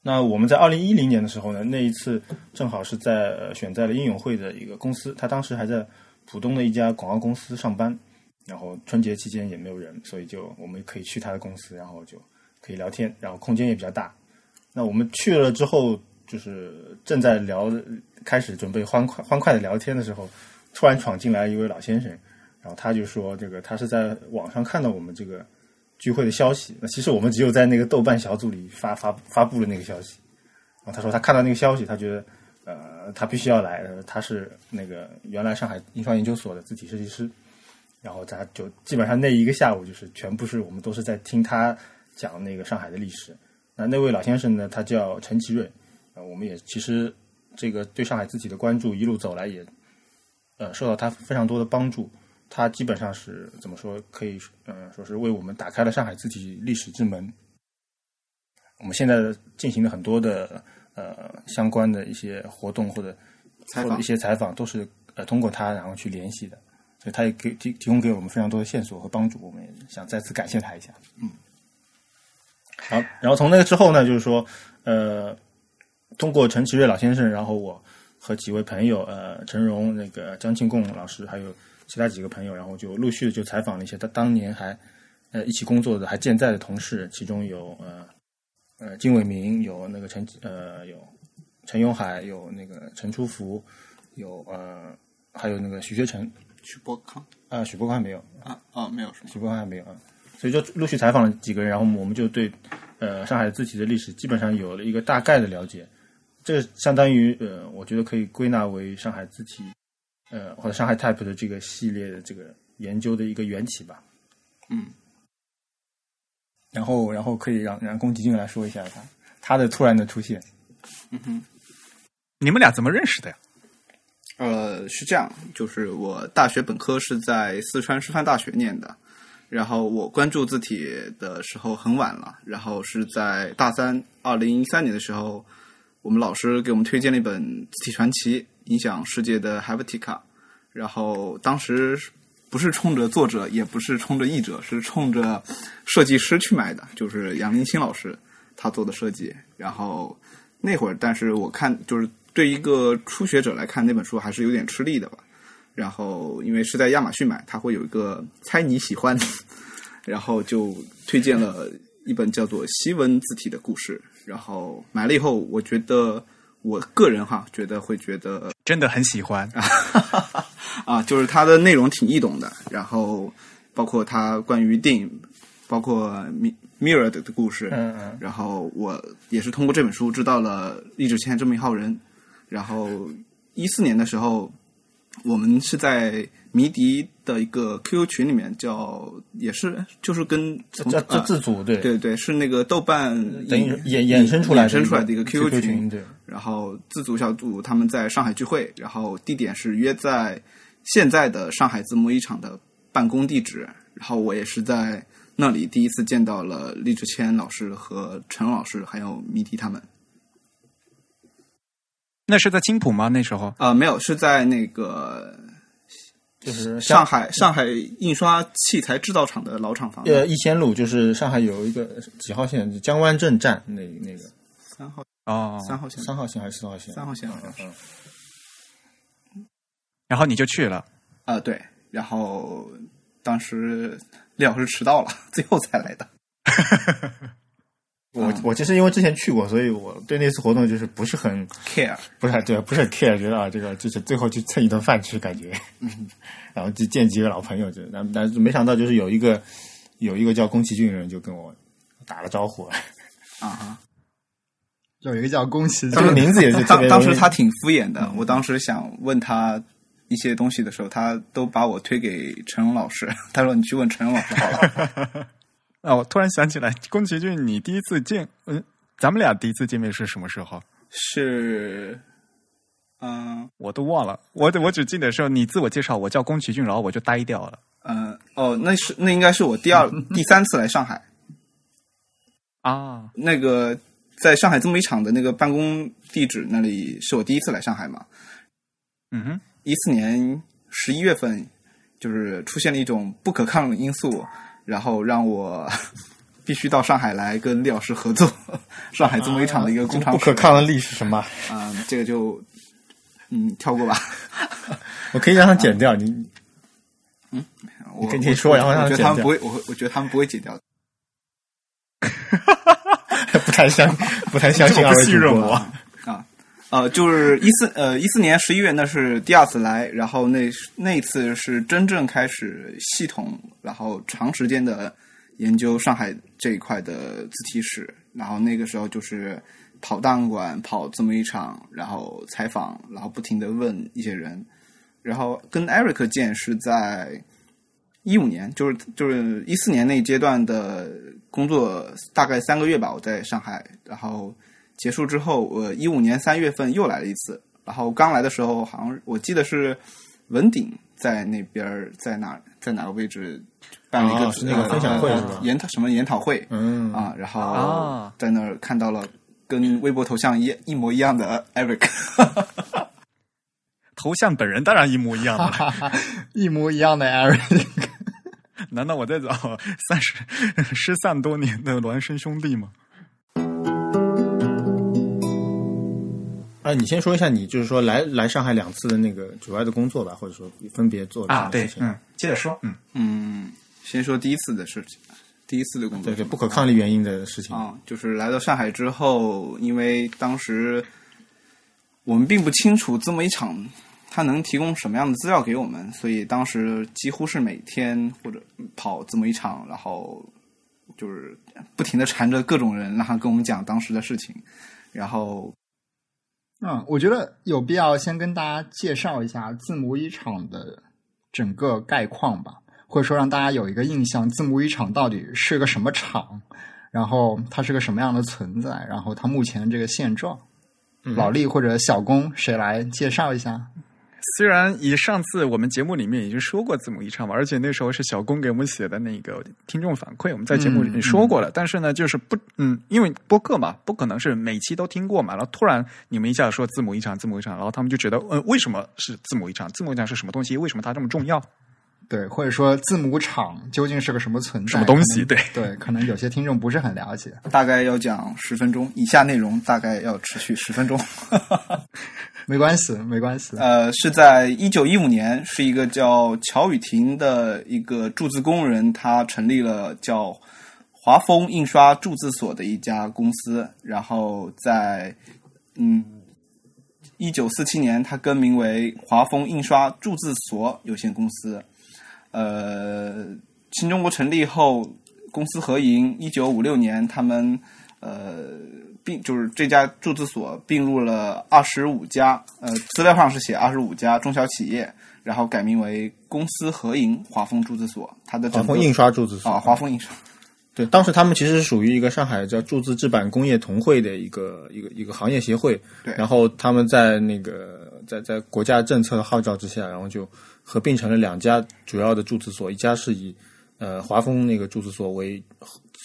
那我们在二零一零年的时候呢，那一次正好是在、呃、选在了英永会的一个公司，他当时还在浦东的一家广告公司上班，然后春节期间也没有人，所以就我们可以去他的公司，然后就可以聊天，然后空间也比较大。那我们去了之后，就是正在聊，开始准备欢快欢快的聊天的时候，突然闯进来一位老先生，然后他就说，这个他是在网上看到我们这个。聚会的消息，那其实我们只有在那个豆瓣小组里发发发布了那个消息。然后他说他看到那个消息，他觉得呃他必须要来，他是那个原来上海印刷研究所的字体设计师。然后他就基本上那一个下午就是全部是我们都是在听他讲那个上海的历史。那那位老先生呢，他叫陈其瑞，呃，我们也其实这个对上海字体的关注一路走来也，呃，受到他非常多的帮助。他基本上是怎么说？可以，呃，说是为我们打开了上海字体历史之门。我们现在进行的很多的呃相关的一些活动或者一些采访，都是呃通过他然后去联系的，所以他也给提提供给我们非常多的线索和帮助。我们也想再次感谢他一下。嗯，好，然后从那个之后呢，就是说，呃，通过陈其瑞老先生，然后我和几位朋友，呃，陈荣、那个江庆贡老师，还有其他几个朋友，然后就陆续的就采访了一些他当年还呃一起工作的还健在的同事，其中有呃呃金伟明，有那个陈呃有陈永海，有那个陈初福，有呃还有那个徐学成徐博康啊、徐博康还没有，啊啊，没有什么。许博康还没有啊，所以就陆续采访了几个人，然后我们就对呃上海字体的历史基本上有了一个大概的了解。这相当于呃，我觉得可以归纳为上海字体呃或者上海 Type 的这个系列的这个研究的一个缘起吧。嗯，然后然后可以让让宫崎骏来说一下他他的突然的出现。嗯哼。你们俩怎么认识的呀？呃，是这样，就是我大学本科是在四川师范大学念的，然后我关注字体的时候很晚了，然后是在大三，二零一三年的时候，我们老师给我们推荐了一本《字体传奇：影响世界的 Helvetica》，然后当时不是冲着作者，也不是冲着译者，是冲着设计师去买的，就是杨林清老师他做的设计，然后那会儿，但是我看就是对一个初学者来看，那本书还是有点吃力的吧。然后因为是在亚马逊买，它会有一个猜你喜欢，然后就推荐了一本叫做《西文字体的故事》。然后买了以后，我觉得我个人哈觉得会觉得真的很喜欢。啊，就是它的内容挺易懂的，然后包括它关于电影，包括米 Mirror 的故事，嗯嗯然后我也是通过这本书知道了一直欠这么一号人。然后一四年的时候，我们是在迷笛的一个 QQ 群里面叫，也是就是跟从这这啊自组对对对是那个豆瓣等于引衍衍生出来衍生出来的一个 QQ QQ 群对。然后自组小组他们在上海聚会，然后地点是约在现在的上海字幕一厂的办公地址，然后我也是在那里第一次见到了李志谦老师和陈老师，还有迷笛他们。那是在青浦吗？那时候啊、没有，是在那个就是上海上海印刷器材制造厂的老厂房。呃，逸仙路就是上海有一个几号线，江湾镇站那那个三号哦，三号线三号线还是四号线？三号线好像是嗯然后你就去了。啊、对，然后当时李老师迟到了，最后才来的。我我其实因为之前去过，所以我对那次活动就是不是很 care 不是很对，不是很 care，觉得啊，这个就是最后去蹭一顿饭吃，感觉，然后就见几个老朋友，就但但是没想到就是有一个有一个叫宫崎骏的人就跟我打了招呼，啊哈。有一个叫宫崎这个骏，名字也是当当时他挺敷衍的，我当时想问他一些东西的时候，他都把我推给陈龙老师，他说你去问陈龙老师好了。啊，我突然想起来，宫崎骏，你第一次见，嗯，咱们俩第一次见面是什么时候？是，嗯我都忘了，我我只记得说你自我介绍，我叫宫崎骏，然后我就呆掉了。嗯、哦，那是那应该是我第二 第三次来上海，啊，那个在上海这么一场的那个办公地址那里是我第一次来上海嘛。嗯哼，一四年十一月份，就是出现了一种不可抗因素，然后让我 必须到上海来跟李老师合作，上海这么一场的一个工厂不可抗的力是什么？嗯，这个就嗯跳过吧。我可以让他剪掉，你嗯我跟你说然后让他剪掉觉得他们不会，我我觉得他们不会剪掉的。不太相不太相信二位主播呃，就是一四呃一四年十一月，那是第二次来，然后那那次是真正开始系统，然后长时间的研究上海这一块的字体史，然后那个时候就是跑档案馆、跑字幕一场，然后采访，然后不停的问一些人，然后跟 Eric 见是在。一五年，就是就是一四年那阶段的工作，大概三个月吧，我在上海，然后结束之后，我一五年三月份又来了一次，然后刚来的时候，好像我记得是文鼎在那边儿，在哪在哪个位置办了一个、哦是那个分享会呃研讨什么研讨会，嗯。啊，然后啊在那儿看到了跟微博头像一一模一样的 Eric，头像本人当然一模一样的。了，一模一样的 Eric，难道我在找三十失散多年的孪生兄弟吗？啊，你先说一下你就是说来来上海两次的那个主要的工作吧，或者说分别做了什啊，对么事，情？嗯，接着说，嗯，嗯，先说第一次的事情，第一次的工作对对，不可抗力原因的事情。啊，就是来到上海之后，因为当时我们并不清楚这么一场他能提供什么样的资料给我们，所以当时几乎是每天或者跑这么一场，然后就是不停的缠着各种人，然后跟我们讲当时的事情，然后嗯，我觉得有必要先跟大家介绍一下字母一厂的整个概况吧，或者说让大家有一个印象，字母一厂到底是个什么厂，然后它是个什么样的存在，然后它目前这个现状。老力或者小工，谁来介绍一下？虽然以上次我们节目里面已经说过字母一唱嘛，而且那时候是小工给我们写的那个听众反馈，我们在节目里面说过了。但是呢，就是不，嗯，因为播客嘛，不可能是每期都听过嘛。然后突然你们一下说字母一唱，字母一唱，然后他们就觉得，嗯，为什么是字母一唱？字母一唱是什么东西？为什么它这么重要？对，或者说字母厂究竟是个什么存在？什么东西对对，可能有些听众不是很了解。大概要讲十分钟，以下内容大概要持续十分钟。没关系，没关系。呃，是在一九一五年，是一个叫乔雨婷的一个铸字工人，他成立了叫华丰印刷铸字所的一家公司，然后在嗯一九四七年，他更名为华丰印刷铸字所有限公司。呃，新中国成立后，公司合营。一九五六年，他们呃并就是这家注资所并入了二十五家，呃，资料上是写二十五家中小企业，然后改名为公司合营华丰注资所。它的华丰印刷注资所啊，华丰印刷对，当时他们其实是属于一个上海叫注资制版工业同会的一个一个一个行业协会。对然后他们在那个在在国家政策的号召之下，然后就合并成了两家主要的铸字所，一家是以呃华丰那个铸字所为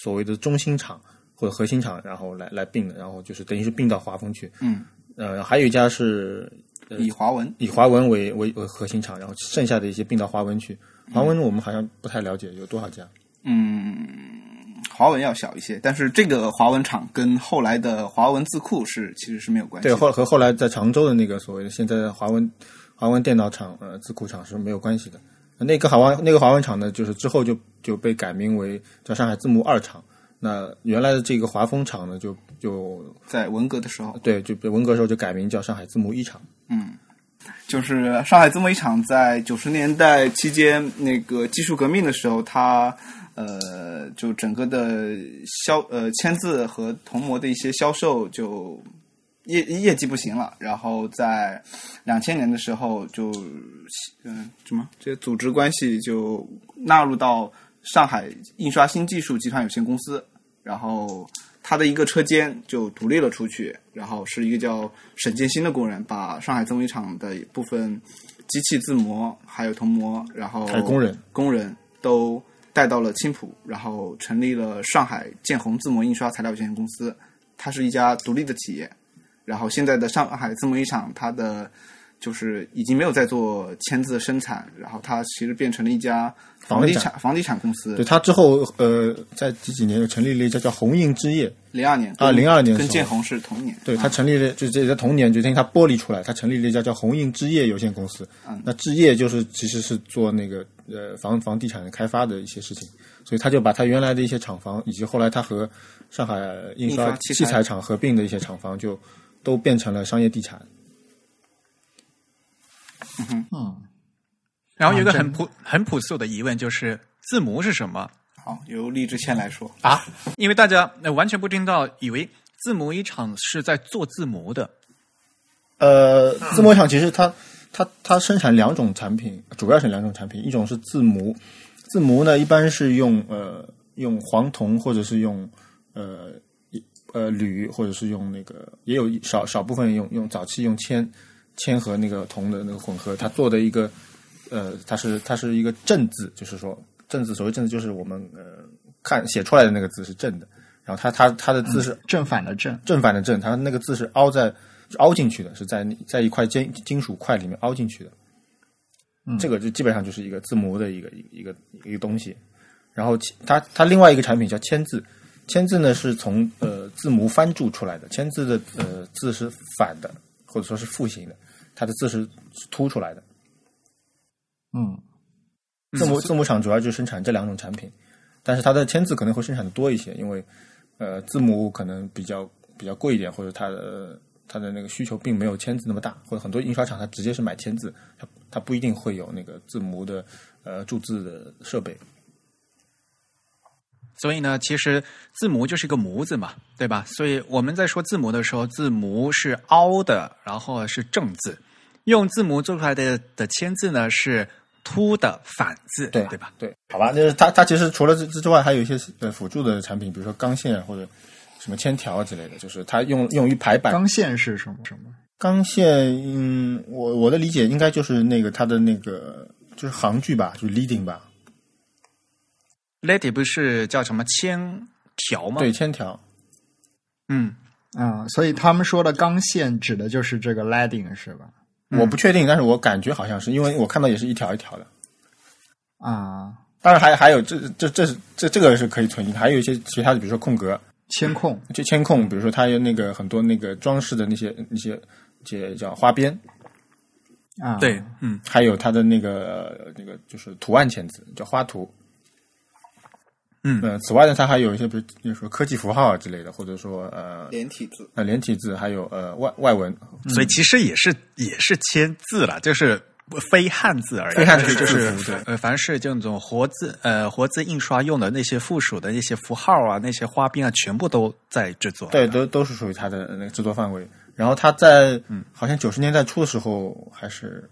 所谓的中心厂或者核心厂，然后来来并的，然后就是等于是并到华丰去。嗯，呃，还有一家是以华文以华文为为为核心厂，然后剩下的一些并到华文去。华文我们好像不太了解有多少家。嗯，华文要小一些，但是这个华文厂跟后来的华文字库是其实是没有关系对，后和后来在常州的那个所谓的现在的华文华文电脑厂呃字库厂是没有关系的。那个华文那个华文厂呢，就是之后就就被改名为叫上海字幕二厂。那原来的这个华丰厂呢，就就在文革的时候，对就被文革时候就改名叫上海字幕一厂。嗯，就是上海字幕一厂在九十年代期间那个技术革命的时候，它呃就整个的销呃签字和铜模的一些销售就业业绩不行了，然后在两千年的时候就嗯、什么这个组织关系就纳入到上海印刷新技术集团有限公司，然后他的一个车间就独立了出去，然后是一个叫沈建新的工人把上海字幕厂的部分机器自模还有铜模，然后还有工人工人都带到了青浦，然后成立了上海建宏自模印刷材料有限公司，它是一家独立的企业。然后现在的上海字模一厂，它的就是已经没有在做签字生产，然后它其实变成了一家房地产房地产公司对。它之后呃，在几几年又成立了一家叫红印置业。零二年啊跟02年跟建宏是同年。对他啊成立了，就这在同年，就等于他剥离出来，它成立了一家叫红印置业有限公司。嗯那置业就是其实是做那个呃房房地产开发的一些事情，所以他就把他原来的一些厂房，以及后来他和上海印刷器材厂合并的一些厂房，就都变成了商业地产。嗯，然后有一个很朴很朴素的疑问，就是字母是什么好，由李志谦来说。啊？因为大家呃完全不知道，以为字母一厂是在做字模的。呃，字模厂其实它它它生产两种产品，主要是两种产品，一种是字模，字模呢，一般是用呃用黄铜或者是用呃一呃铝，或者是用那个也有少少部分用用早期用铅铅和那个铜的那个混合，它做的一个呃它是它是一个正字，就是说正字，所谓正字就是我们呃看写出来的那个字是正的，然后它它它的字是正反的正，正反的正，它那个字是凹在凹进去的，是在在一块金金属块里面凹进去的。嗯这个就基本上就是一个字模的一个一个一个东西。然后其它它另外一个产品叫签字，签字呢是从呃字母翻注出来的，签字的呃字是反的，或者说是复形的，它的字是是凸出来的。嗯字母字母厂主要就生产这两种产品，但是它的签字可能会生产的多一些，因为呃字母可能比较比较贵一点，或者它的它的那个需求并没有签字那么大，或者很多印刷厂它直接是买签字，它它不一定会有那个字母的呃注字的设备。所以呢，其实字母就是一个模子嘛，对吧？所以我们在说字母的时候，字母是凹的，然后是正字；用字母做出来的的签字呢是凸的反字，对对吧？对，好吧，就是它它其实除了这之外，还有一些呃辅助的产品，比如说钢线或者什么铅条之类的，就是它用用于排版。钢线是什么什么？钢线，嗯，我我的理解应该就是那个它的那个就是行距吧，就是 leading 吧，lady 不是叫什么千条吗？对，，千条。嗯，啊、所以他们说的钢线指的就是这个 leading 是吧？我不确定，但是我感觉好像是，因为我看到也是一条一条的。啊，当然还还有这这这是这这个是可以存进，还有一些其他的，比如说空格，铅控就铅控，比如说它有那个很多那个装饰的那些那些些叫花边，啊，对，嗯，还有它的那个呃那个就是图案签字，叫花图。嗯呃，此外呢，它还有一些比如比如说科技符号啊之类的，或者说呃连体字。呃连体字，还有呃外外文，所以其实也是也是签字了，就是非汉字而已。非汉字就是字呃，凡是这种活字呃活字印刷用的那些附属的那些符号啊、那些花边啊，全部都在制作。对，都都是属于它的那个制作范围。然后它在嗯，好像九十年代初的时候，还是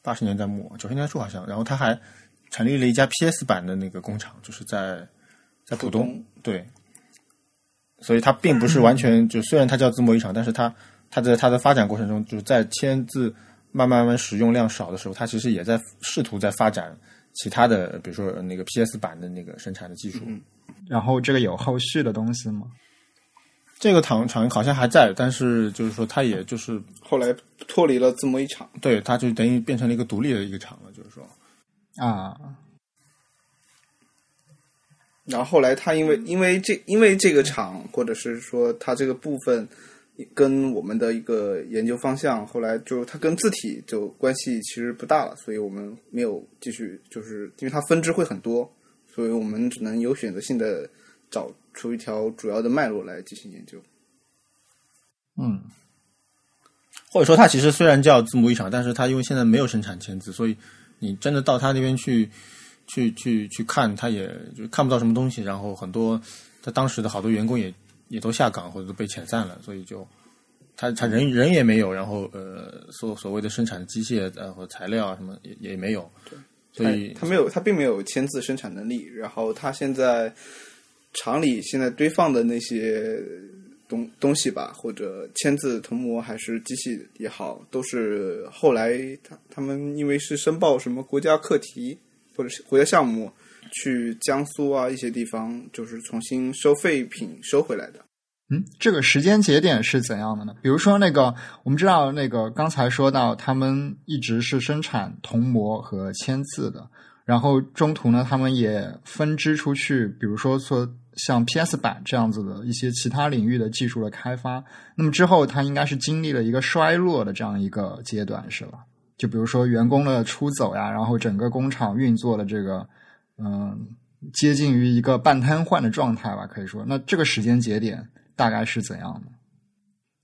八十年代末，九十年代初好像，然后它还成立了一家 PS 版的那个工厂，就是在在浦东，对。所以它并不是完全就虽然它叫自模一厂，但是它它在它的发展过程中，就是在签字慢慢慢慢使用量少的时候，它其实也在试图在发展其他的，比如说那个 PS 版的那个生产的技术。然后这个有后续的东西吗？这个厂厂好像还在，但是就是说它也就是后来脱离了自模一厂，对，它就等于变成了一个独立的一个厂了，就是说，啊，然后后来他因为因为这因为这个厂或者是说他这个部分跟我们的一个研究方向，后来就它跟字体就关系其实不大了，所以我们没有继续，就是因为它分支会很多，所以我们只能有选择性的找出一条主要的脉络来进行研究。嗯。或者说它其实虽然叫字母一厂，但是它因为现在没有生产签字，所以你真的到他那边去去去去看，他也就看不到什么东西，然后很多他当时的好多员工也也都下岗或者都被遣散了，所以就他他人人也没有，然后呃所所谓的生产机械呃和材料啊什么也也没有，所以它它没有，他并没有签字生产能力。然后他现在厂里现在堆放的那些东东西吧，或者签字、铜模还是机器也好，都是后来他他们因为是申报什么国家课题或者是国家项目，去江苏啊一些地方，就是重新收废品收回来的。嗯，这个时间节点是怎样的呢？比如说那个，我们知道那个刚才说到，他们一直是生产铜模和签字的，然后中途呢，他们也分支出去，比如说说像 PS 版这样子的一些其他领域的技术的开发。那么之后，它应该是经历了一个衰落的这样一个阶段，是吧？就比如说员工的出走呀，然后整个工厂运作的这个，嗯，接近于一个半瘫痪的状态吧，可以说。那这个时间节点大概是怎样的？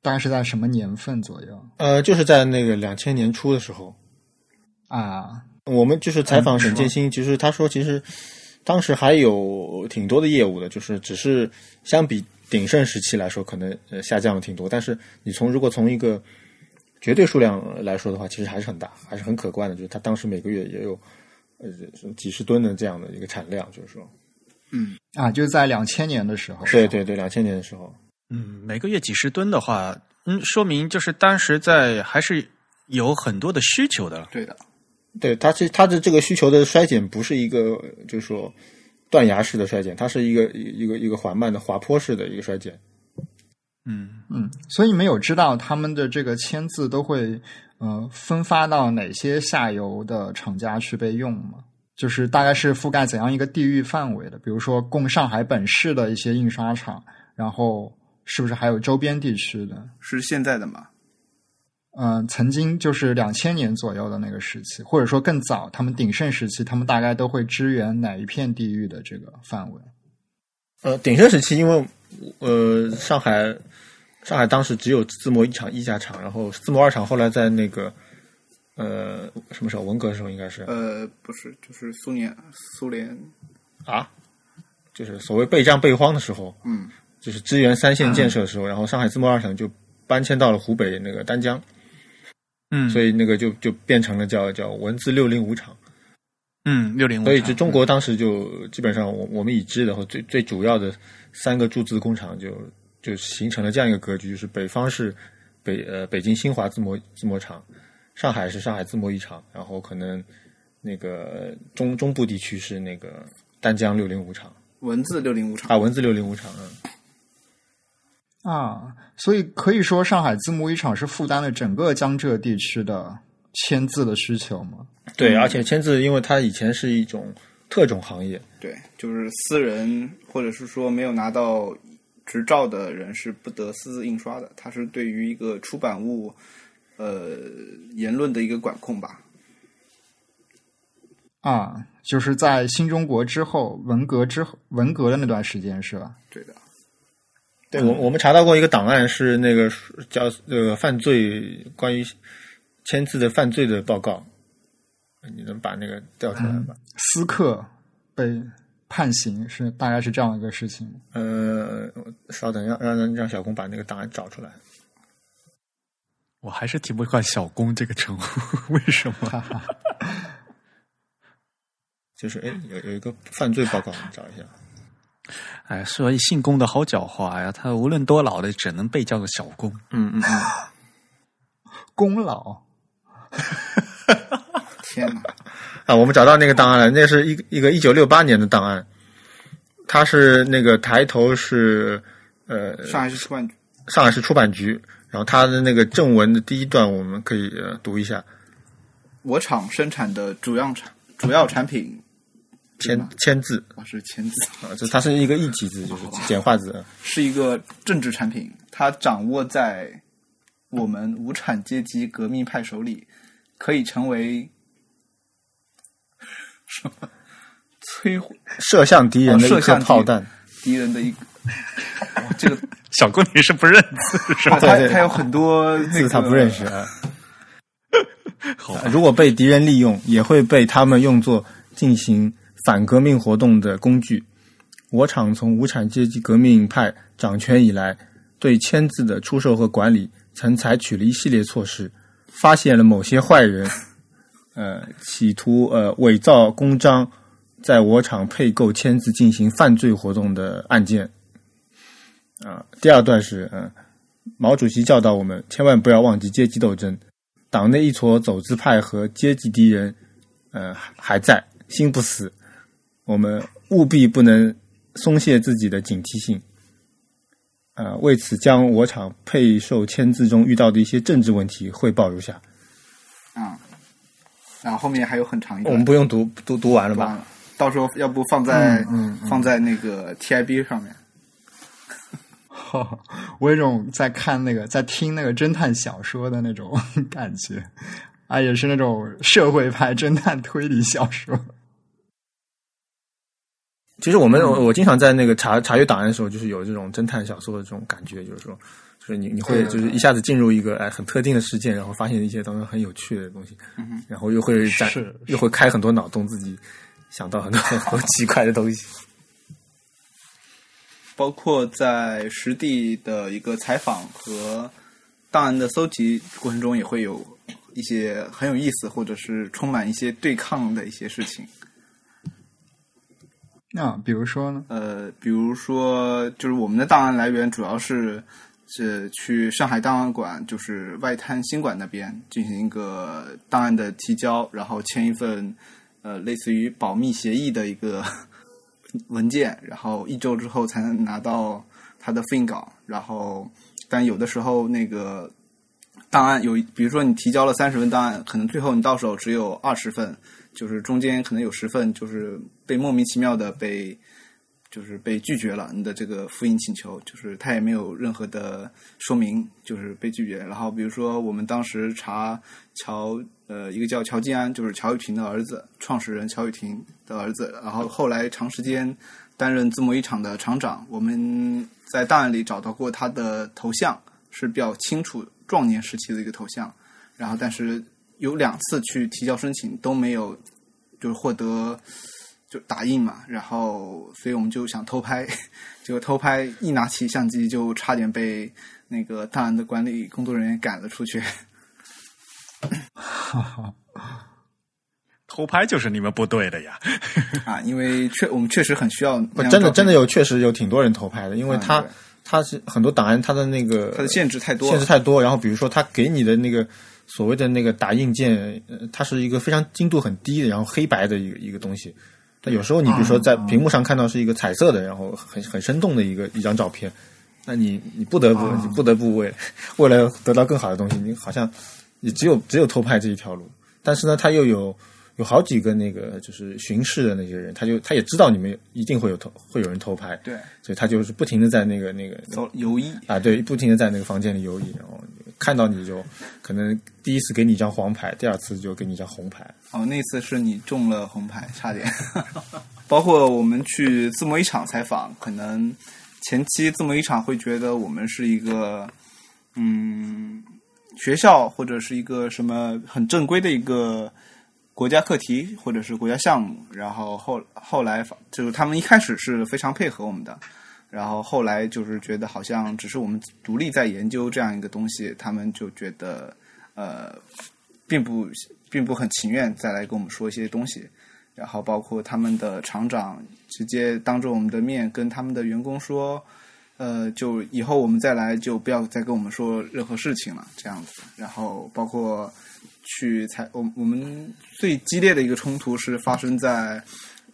大概是在什么年份左右呃就是在那个两千年初的时候，啊？我们就是采访嗯沈建新，其实他说，其实当时还有挺多的业务的，就是只是相比鼎盛时期来说，可能呃下降了挺多。但是你从如果从一个绝对数量来说的话，其实还是很大，还是很可观的。就是他当时每个月也有呃几十吨的这样的一个产量，就是说，嗯啊，就是在两千年的时候，对对对，两千年的时候，嗯，每个月几十吨的话，嗯，说明就是当时在还是有很多的需求的。对的，对它这它的这个需求的衰减不是一个就是说断崖式的衰减，它是一个一个一个缓慢的滑坡式的一个衰减。嗯，嗯，所以你们有知道他们的这个签字都会呃分发到哪些下游的厂家去被用吗？就是大概是覆盖怎样一个地域范围的？比如说供上海本市的一些印刷厂，然后是不是还有周边地区的？是现在的嘛？嗯、曾经就是两千年左右的那个时期，或者说更早，他们鼎盛时期，他们大概都会支援哪一片地域的这个范围？呃，鼎盛时期，因为呃上海上海当时只有自模一厂一家厂，然后自模二厂后来在那个呃什么时候？文革的时候应该是。呃，不是，就是苏联，苏联，啊，就是所谓备战备荒的时候，嗯，就是支援三线建设的时候，然后上海自贸二厂就搬迁到了湖北那个丹江，嗯，所以那个就就变成了叫叫文字六零五厂，嗯，六零五，所以就中国当时就基本上我我们已知的和最最主要的三个注字工厂就就形成了这样一个格局，就是北方是北呃北京新华字模字模厂，上海是上海字模一厂，然后可能那个中中部地区是那个丹江六零五厂文字六零五厂啊，文字六零五厂嗯。啊，所以可以说上海字幕一厂是负担了整个江浙地区的签字的需求吗？对，而且签字，因为它以前是一种特种行业，对，就是私人或者是说没有拿到执照的人是不得私自印刷的，它是对于一个出版物呃言论的一个管控吧。啊，就是在新中国之后，文革之后，文革的那段时间是吧？对的，对我我们查到过一个档案，是那个叫那个犯罪关于签字的犯罪的报告，你能把那个调出来吗？斯克被判刑是大概是这样一个事情。呃，稍等，让让让让小工把那个档案找出来。我还是挺不惯“小工”这个称呼，为什么？哈哈，就是哎，有有一个犯罪报告，你找一下。哎，所以姓龚的好狡猾呀，他无论多老的，只能被叫做小龚。嗯嗯嗯。功劳天哪！啊，我们找到那个档案了，那是一个一个一九六八年的档案，他是那个抬头是呃上海市出版局上海市出版局，然后他的那个正文的第一段我们可以呃读一下，我厂生产的主要产主要产品签签字啊是签字，啊，这它是一个异体字，就是简化字。是一个政治产品，它掌握在我们无产阶级革命派手里，可以成为什么摧毁 射向敌人的一颗哦射向炮弹，敌人的一个。哇这个 小工你是不认字 是吧？它对它有很多那个字他不认识啊。好，如果被敌人利用，也会被他们用作进行反革命活动的工具。我厂从无产阶级革命派掌权以来，对签字的出售和管理，曾采取了一系列措施，发现了某些坏人，呃，企图呃伪造公章，在我厂配购签字进行犯罪活动的案件。啊、第二段是嗯、毛主席教导我们，千万不要忘记阶级斗争。党内一撮走资派和阶级敌人，呃，还在，心不死。我们务必不能松懈自己的警惕性。啊、为此将我厂配售签字中遇到的一些政治问题汇报如下。啊，然后后面还有很长一段，我们不用读读读完了吧？完了，到时候要不放在、嗯嗯放在那个 TIB 上面。我有一种在看那个在听那个侦探小说的那种感觉，啊，也是那种社会派侦探推理小说。其实我们、我我经常在那个查查阅档案的时候，就是有这种侦探小说的这种感觉，就是说，就是你你会就是一下子进入一个哎很特定的事件，然后发现一些当中很有趣的东西，嗯然后又会在是又会开很多脑洞，自己想到很多 很多奇怪的东西。包括在实地的一个采访和档案的搜集过程中，也会有一些很有意思或者是充满一些对抗的一些事情。那比如说呢？呃，比如说，就是我们的档案来源主要是是去上海档案馆，就是外滩新馆那边进行一个档案的提交，然后签一份呃类似于保密协议的一个 文件，然后一周之后才能拿到它的复印稿。然后，但有的时候那个档案有，比如说你提交了三十份档案，可能最后你到手只有二十份。就是中间可能有十份，就是被莫名其妙的被，就是被拒绝了你的这个复印请求，就是他也没有任何的说明，就是被拒绝。然后比如说我们当时查乔，呃，一个叫乔金安，就是乔雨婷的儿子，创始人乔雨婷的儿子，然后后来长时间担任自贸一厂的厂长，我们在档案里找到过他的头像，是比较清楚壮年时期的一个头像，然后但是。有两次去提交申请都没有，就是获得就打印嘛，然后所以我们就想偷拍，结果偷拍一拿起相机就差点被那个档案的管理工作人员赶了出去。哈 哈偷拍就是你们不对的呀！啊，因为确我们确实很需要，真的真的有确实有挺多人偷拍的，因为他他是很多档案他的那个他的限制太多，限制太多，然后比如说他给你的那个。所谓的那个打印件，它是一个非常精度很低的，然后黑白的一个一个东西。但有时候你比如说在屏幕上看到是一个彩色的，然后很很生动的一个一张照片，那你你不得不你不得不为 为了得到更好的东西，你好像你只有只有偷拍这一条路。但是呢，他又有有好几个那个就是巡视的那些人，他就他也知道你们一定会有偷会有人偷拍，对，所以他就是不停的在那个那个走游移啊，对，不停的在那个房间里游移，然后。看到你就可能第一次给你一张黄牌，第二次就给你一张红牌。哦，那次是你中了红牌，差点。包括我们去自贸一厂采访，可能前期自贸一厂会觉得我们是一个嗯学校或者是一个什么很正规的一个国家课题或者是国家项目，然后后后来就是他们一开始是非常配合我们的。然后后来就是觉得好像只是我们独立在研究这样一个东西，他们就觉得呃，并不并不很情愿再来跟我们说一些东西。然后包括他们的厂长直接当着我们的面跟他们的员工说，呃，就以后我们再来就不要再跟我们说任何事情了，这样子。然后包括去采我我们最激烈的一个冲突是发生在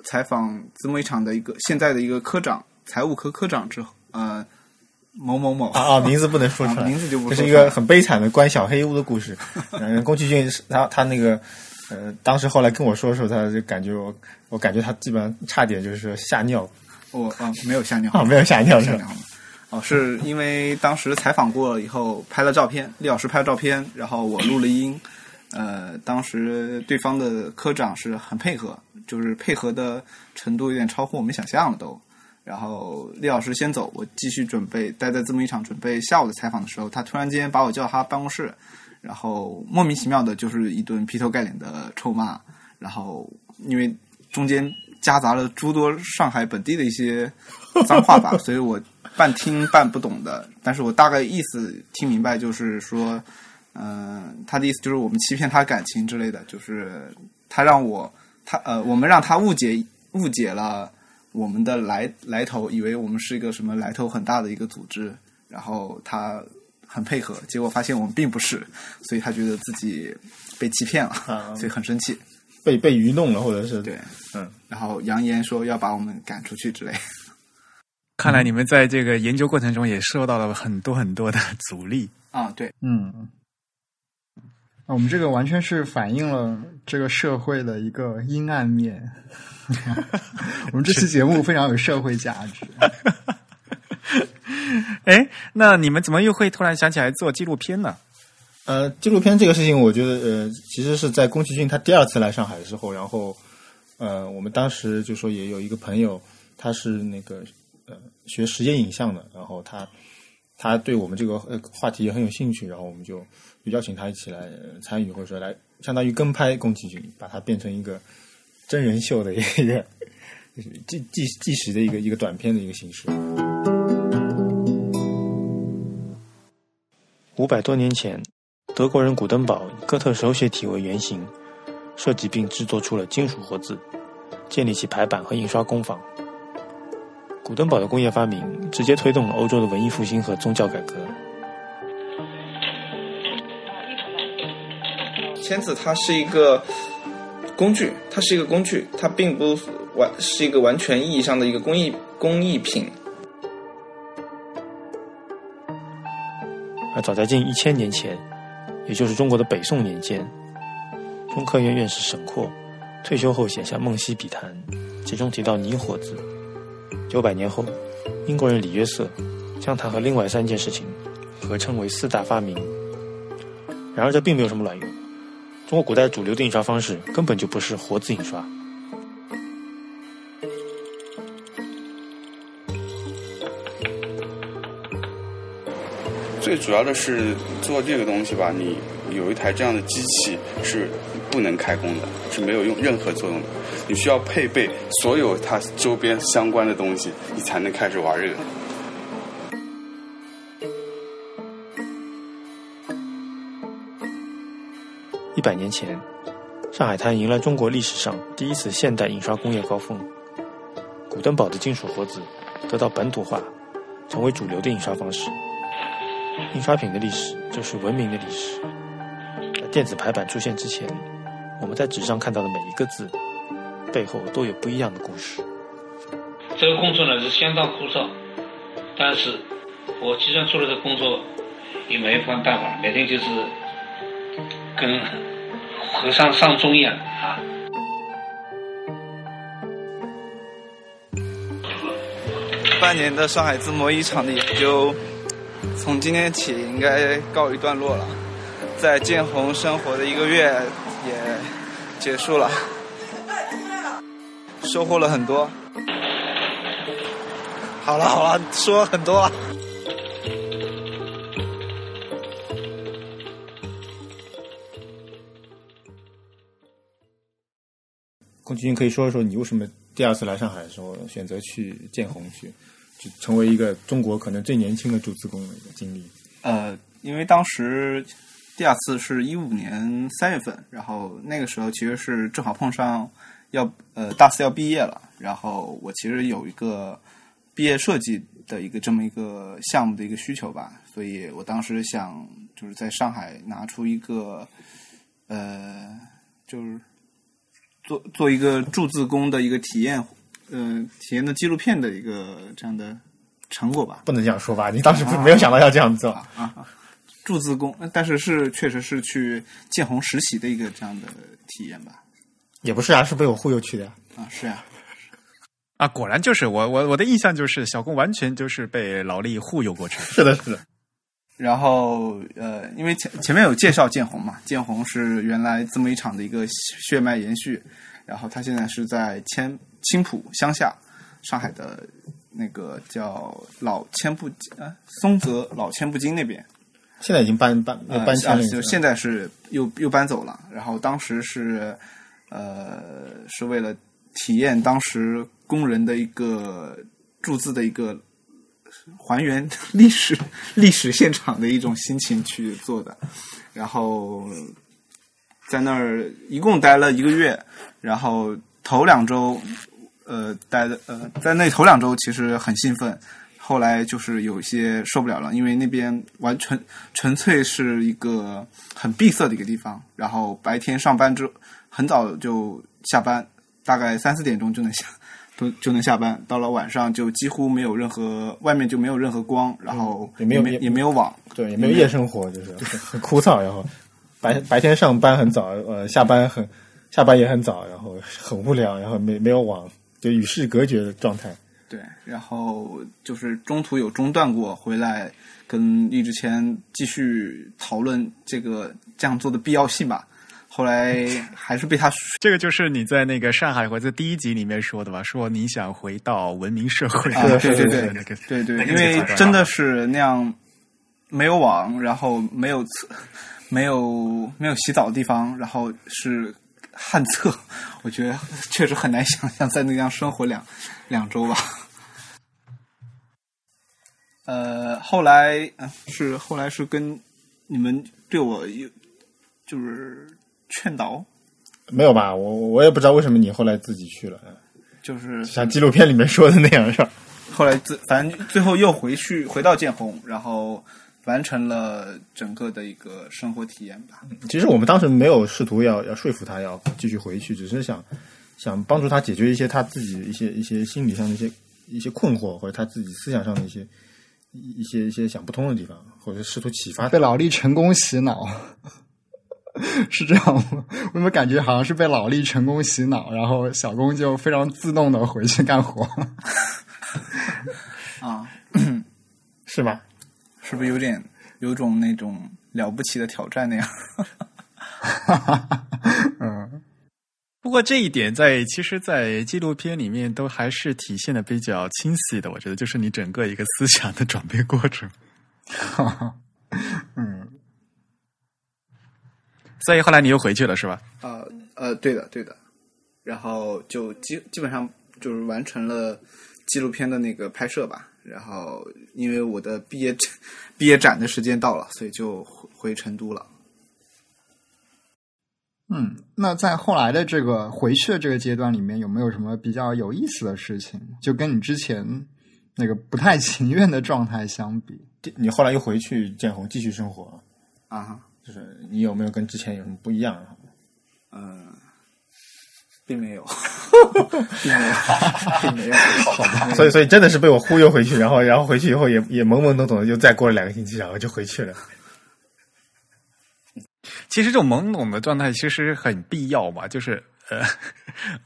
采访自贸一厂的一个现在的一个科长。财务科科长之后，呃，某某某啊啊，名字不能说出来，名字就不。这是一个很悲惨的关小黑屋的故事。嗯，宫崎骏他他那个呃，当时后来跟我说的时候，他就感觉我我感觉他基本上差点就是说吓尿。我啊，没有吓尿啊，没有吓尿是吧？哦，是因为当时采访过了以后拍了照片，李老师拍了照片，然后我录了音。呃，当时对方的科长是很配合，就是配合的程度有点超乎我们想象了都。然后李老师先走，我继续准备待在这么一场准备下午的采访的时候，他突然间把我叫到他办公室，然后莫名其妙的就是一顿劈头盖脸的臭骂，然后因为中间夹杂了诸多上海本地的一些脏话吧，所以我半听半不懂的，但是我大概意思听明白，就是说，嗯，他的意思就是我们欺骗他感情之类的，就是他让我他呃，我们让他误解误解了。我们的来来头，以为我们是一个什么来头很大的一个组织，然后他很配合，结果发现我们并不是，所以他觉得自己被欺骗了，所以很生气，被被愚弄了，或者是对，嗯，然后扬言说要把我们赶出去之类。看来你们在这个研究过程中也受到了很多很多的阻力。啊，对，嗯，那我们这个完全是反映了这个社会的一个阴暗面。我们这期节目非常有社会价值。哎，那你们怎么又会突然想起来做纪录片呢？呃，纪录片这个事情，我觉得呃，其实是在宫崎骏他第二次来上海的时候，然后呃，我们当时就说也有一个朋友，他是那个呃学实验影像的，然后他他对我们这个呃话题也很有兴趣，然后我们就邀请他一起来参与，或者说来相当于跟拍宫崎骏，把它变成一个。真人秀的一个计计计时的一个一个短片的一个形式。五百多年前，德国人古登堡以哥特手写体为原型，设计并制作出了金属活字，建立起排版和印刷工坊。古登堡的工业发明直接推动了欧洲的文艺复兴和宗教改革。签字它是一个工具，它是一个工具，它并不完是一个完全意义上的一个工艺工艺品。而早在近一千年前，也就是中国的北宋年间，中科院院士沈括退休后写下《梦溪笔谈》，其中提到泥火字。九百年后，英国人李约瑟将它和另外三件事情合称为四大发明。然而，这并没有什么卵用。中国古代主流的印刷方式根本就不是活字印刷。最主要的是做这个东西吧，你有一台这样的机器是不能开工的，是没有用任何作用的。你需要配备所有它周边相关的东西，你才能开始玩这个。一百年前，上海滩迎来中国历史上第一次现代印刷工业高峰。古登堡的金属活字得到本土化，成为主流的印刷方式。印刷品的历史就是文明的历史。在电子排版出现之前，我们在纸上看到的每一个字，背后都有不一样的故事。这个工作呢是相当枯燥，但是我既然做了这个工作，也没办法，每天就是跟和尚上钟一样啊。半年的上海自模一场的研究，从今天起应该告一段落了。在建宏生活的一个月也结束了，收获了很多。好了好了，说很多了。龚军可以说一说你为什么第二次来上海的时候选择去建宏去，就成为一个中国可能最年轻的铸字工的一个经历？呃，因为当时第二次是一五年三月份，然后那个时候其实是正好碰上要呃大四要毕业了，然后我其实有一个毕业设计的一个这么一个项目的一个需求吧，所以我当时想就是在上海拿出一个呃就是做做一个铸字工的一个体验，呃体验的纪录片的一个这样的成果吧。不能这样说吧？你当时不是没有想到要这样做？啊啊，铸字工，但是是确实是去建宏实习的一个这样的体验吧。也不是啊，是被我忽悠去的呀。啊，是啊，啊，果然就是我我我的印象就是小工完全就是被劳力忽悠过去。是的，是的。然后呃，因为前前面有介绍建宏嘛，建宏是原来这么一场的一个血脉延续，然后他现在是在千青浦乡下，上海的那个叫老千步呃松泽老千步京那边。现在已经搬搬呃搬迁了，就现在是又又搬走了。然后当时是呃是为了体验当时工人的一个注资的一个还原历史历史现场的一种心情去做的。然后在那儿一共待了一个月，然后头两周呃待的呃在那头两周其实很兴奋。后来就是有些受不了了，因为那边完全纯粹是一个很闭塞的一个地方，然后白天上班之很早就下班，大概三四点钟就能下都就能下班，到了晚上就几乎没有任何外面就没有任何光，然后也没有也没有网，对，也没有夜生活，就是很很枯燥。然后白白天上班很早，呃，下班很下班也很早，然后很无聊，然后没没有网，就与世隔绝的状态。对，然后就是中途有中断过，回来跟易之谦继续讨论这个这样做的必要性吧。后来还是被他这个就是你在那个上海或者第一集里面说的吧？说你想回到文明社会，啊，对 对对，那个对对，因为真的是那样，没有网，然后没有厕，没有没有洗澡的地方，然后是旱厕，我觉得确实很难想象在那样生活两两周吧。呃，后来嗯是后来是跟你们对我有就是劝导，没有吧？我我也不知道为什么你后来自己去了，就是像纪录片里面说的那样，是吧？后来自反正最后又回去回到建宏，然后完成了整个的一个生活体验吧。其实我们当时没有试图要要说服他要继续回去，只是想想帮助他解决一些他自己一些一些心理上的一些一些困惑，或者他自己思想上的一些一一些一些想不通的地方，或者试图启发被。老力成功洗脑，是这样吗？我怎么感觉好像是被老力成功洗脑，然后小工就非常自动的回去干活。啊，是吧？是不是有点有种那种了不起的挑战那样？嗯，不过这一点在其实，在纪录片里面都还是体现的比较清晰的。我觉得就是你整个一个思想的转变过程。嗯，所以后来你又回去了，是吧？呃呃，对的对的，然后就基基本上就是完成了纪录片的那个拍摄吧。然后因为我的毕业毕业展的时间到了，所以就回回成都了。嗯，那在后来的这个回去的这个阶段里面，有没有什么比较有意思的事情？就跟你之前那个不太情愿的状态相比，你后来又回去建宏继续生活，啊哈，就是你有没有跟之前有什么不一样？嗯、并没有，并没有，并没有，好吧所以，所以真的是被我忽悠回去，然后，然后回去以后也也懵懵懂懂的，又再过了两个星期，然后就回去了。其实这种懵懂的状态其实很必要吧，就是呃，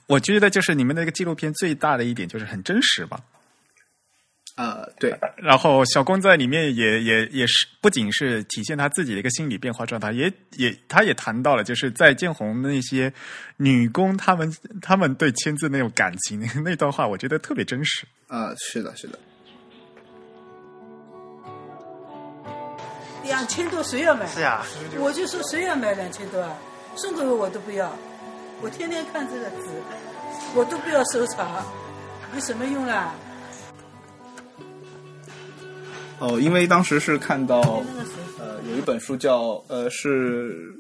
我觉得就是你们那个纪录片最大的一点就是很真实嘛。呃，对，然后小公在里面也也也是不仅是体现他自己的一个心理变化状态，也也他也谈到了就是在建红的那些女工他们他们对签字那种感情那段话，我觉得特别真实。呃，是的，是的，两千多谁要买？是呀，我就说谁要买两千多啊？送给我我都不要，我天天看这个纸，我都不要收藏，有什么用啦？哦，因为当时是看到呃有一本书叫呃是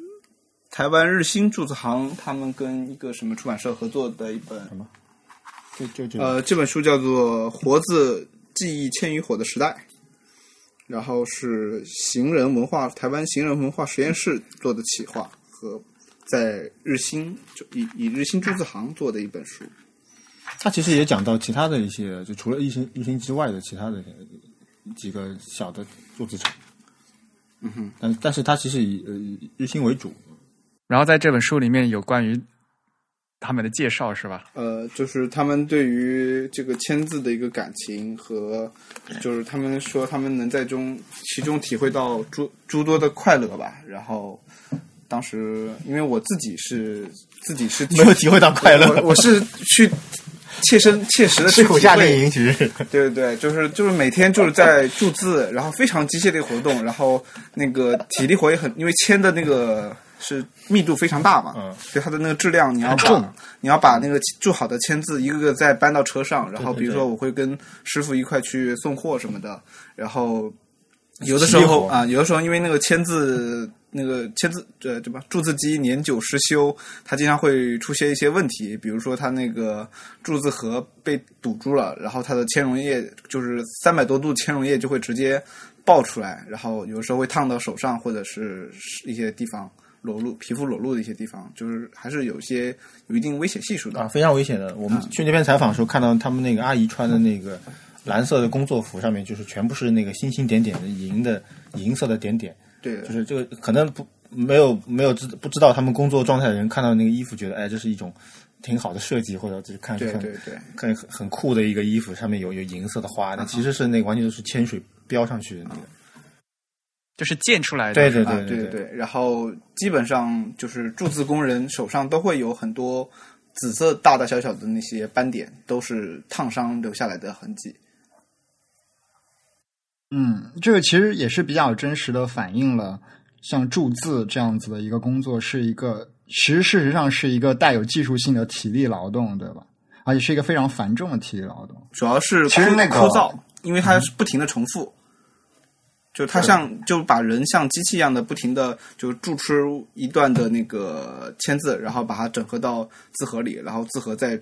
台湾日新著字行他们跟一个什么出版社合作的一本什么？就就就呃这本书叫做《活字记忆千余火的时代》，然后是行人文化台湾行人文化实验室做的企划和在日新就以以日新著字行做的一本书。他其实也讲到其他的一些，就除了日新日新之外的其他的几个小的做资产。嗯哼，但但是它其实以呃以日新为主。然后在这本书里面有关于他们的介绍是吧？呃，就是他们对于这个签字的一个感情和，就是他们说他们能在中其中体会到诸诸多的快乐吧。然后当时因为我自己是自己是没有体会到快乐我我是去切身切实的吃苦夏令营其实。对对对，就是就是每天就是在注字，然后非常机械的活动，然后那个体力活也很，因为铅的那个是密度非常大嘛，嗯，所以它的那个质量你要重。把你要把那个注好的签字一个个再搬到车上，然后比如说我会跟师傅一块去送货什么的，然后有的时候啊，有的时候因为那个签字。那个签字呃对吧？注字机年久失修，它经常会出现一些问题，比如说它那个注字盒被堵住了，然后它的铅溶液就是三百多度铅溶液就会直接爆出来，然后有时候会烫到手上或者是一些地方裸露皮肤裸露的一些地方，就是还是有些有一定危险系数的。啊，非常危险的。我们去那边采访的时候，看到他们那个阿姨穿的那个蓝色的工作服，上面就是全部是那个星星点点的银的银色的点点，对的，就是这个可能不没有没有知不知道他们工作状态的人看到那个衣服，觉得哎这是一种挺好的设计，或者就是看很对对对看很很酷的一个衣服，上面有有银色的花，那其实是那个完全都是铅水标上去的那个。就是建出来的。对对啊，对对对。然后基本上就是注字工人手上都会有很多紫色大大小小的那些斑点，都是烫伤留下来的痕迹。嗯，这个其实也是比较真实的反映了像注字这样子的一个工作是一个，其实事实上是一个带有技术性的体力劳动，对吧？而且是一个非常繁重的体力劳动。主要是其实那个枯燥，因为它是不停的重复。就它像就把人像机器一样的不停的就注出一段的那个签字，然后把它整合到字盒里，然后字盒再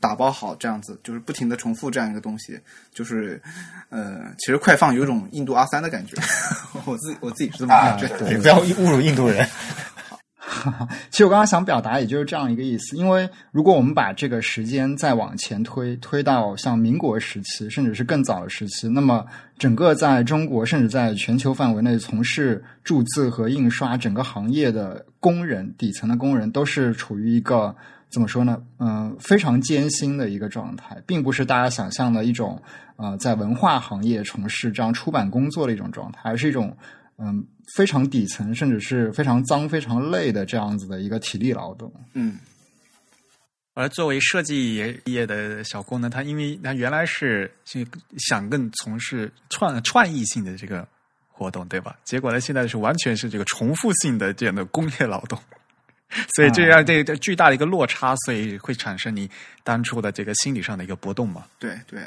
打包好，这样子就是不停的重复这样一个东西，就是呃，其实快放有一种印度阿三的感觉，我自己我自己是这么感觉。对，不要侮辱印度人。其实我刚刚想表达也就是这样一个意思，因为如果我们把这个时间再往前推，推到像民国时期，甚至是更早的时期，那么整个在中国甚至在全球范围内从事注字和印刷整个行业的工人，底层的工人都是处于一个怎么说呢？嗯、非常艰辛的一个状态，并不是大家想象的一种呃在文化行业从事这样出版工作的一种状态，而是一种嗯非常底层，甚至是非常脏、非常累的这样子的一个体力劳动。嗯，而作为设计业业的小工呢，他因为他原来是是想更从事创创意性的这个活动，对吧？结果呢，现在是完全是这个重复性的这样的工业劳动，所以这样这个巨大的一个落差，所以会产生你当初的这个心理上的一个波动嘛。对对，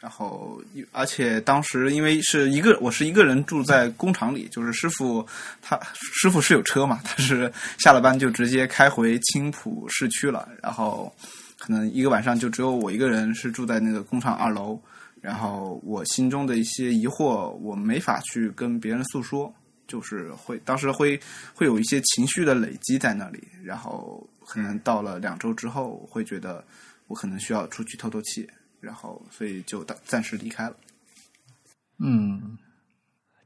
然后而且当时因为是一个我是一个人住在工厂里，就是师傅他师傅是有车嘛，他是 下了班就直接开回青浦市区了，然后可能一个晚上就只有我一个人是住在那个工厂二楼，然后我心中的一些疑惑我没法去跟别人诉说。就是会，当时会会有一些情绪的累积在那里，然后可能到了两周之后，我会觉得我可能需要出去透透气，然后所以就暂暂时离开了。嗯，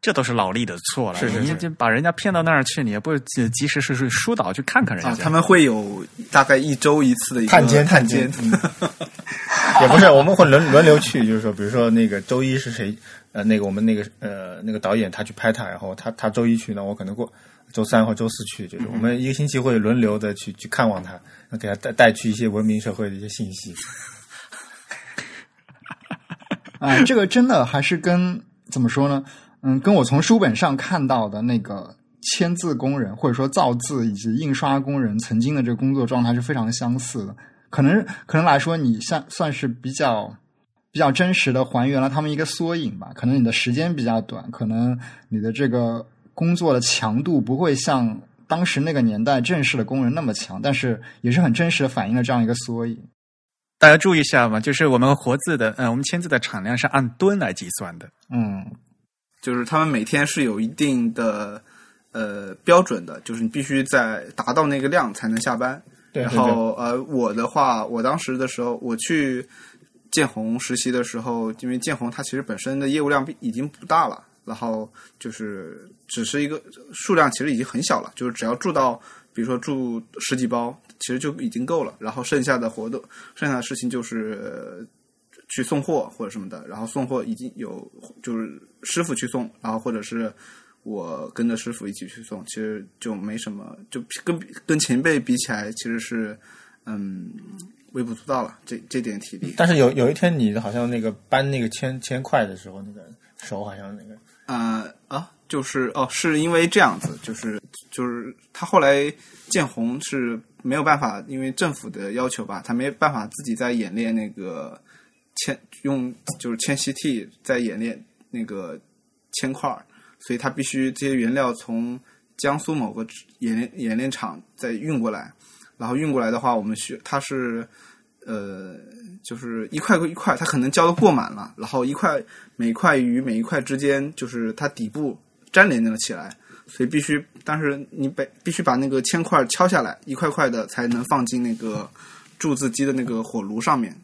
这都是老力的错了，是是是你就把人家骗到那儿去，你也不及及时是是疏导去看看人家。啊，他们会有大概一周一次的一个探监探探监 也不是，我们会轮轮流去，就是说，比如说那个周一是谁，呃，那个我们那个呃那个导演他去拍他，然后他他周一去，那我可能过周三或周四去，就是我们一个星期会轮流的去去看望他，那给他带带去一些文明社会的一些信息。啊，这个真的还是跟怎么说呢？嗯，跟我从书本上看到的那个签字工人或者说造字以及印刷工人曾经的这个工作状态是非常相似的。可能可能来说，你算算是比较比较真实的还原了他们一个缩影吧。可能你的时间比较短，可能你的这个工作的强度不会像当时那个年代正式的工人那么强，但是也是很真实的反映了这样一个缩影。大家注意一下嘛，就是我们活字的，呃，我们签字的产量是按吨来计算的。嗯，就是他们每天是有一定的呃标准的，就是你必须在达到那个量才能下班。然对对对后呃，我的话，我当时的时候，我去建宏实习的时候，因为建宏它其实本身的业务量已经不大了，然后就是只是一个数量其实已经很小了，就是只要住到比如说住十几包，其实就已经够了。然后剩下的活动，剩下的事情就是。呃去送货或者什么的，然后送货已经有就是师傅去送，然后或者是我跟着师傅一起去送，其实就没什么，就跟跟前辈比起来，其实是嗯微不足道了，这这点体力。但是有有一天，你好像那个搬那个铅铅块的时候，那个手好像那个呃啊，就是哦，是因为这样子，就是就是他后来建红是没有办法，因为政府的要求吧，他没办法自己在演练那个铅用就是铅吸 T 在演练那个铅块儿，所以他必须这些原料从江苏某个冶炼冶炼厂再运过来，然后运过来的话，我们需它是呃就是一块一块，它可能浇的过满了，然后一块每一块与每一块之间就是它底部粘连了起来，所以必须，但是你被必须把那个铅块敲下来，一块块的才能放进那个铸字机的那个火炉上面。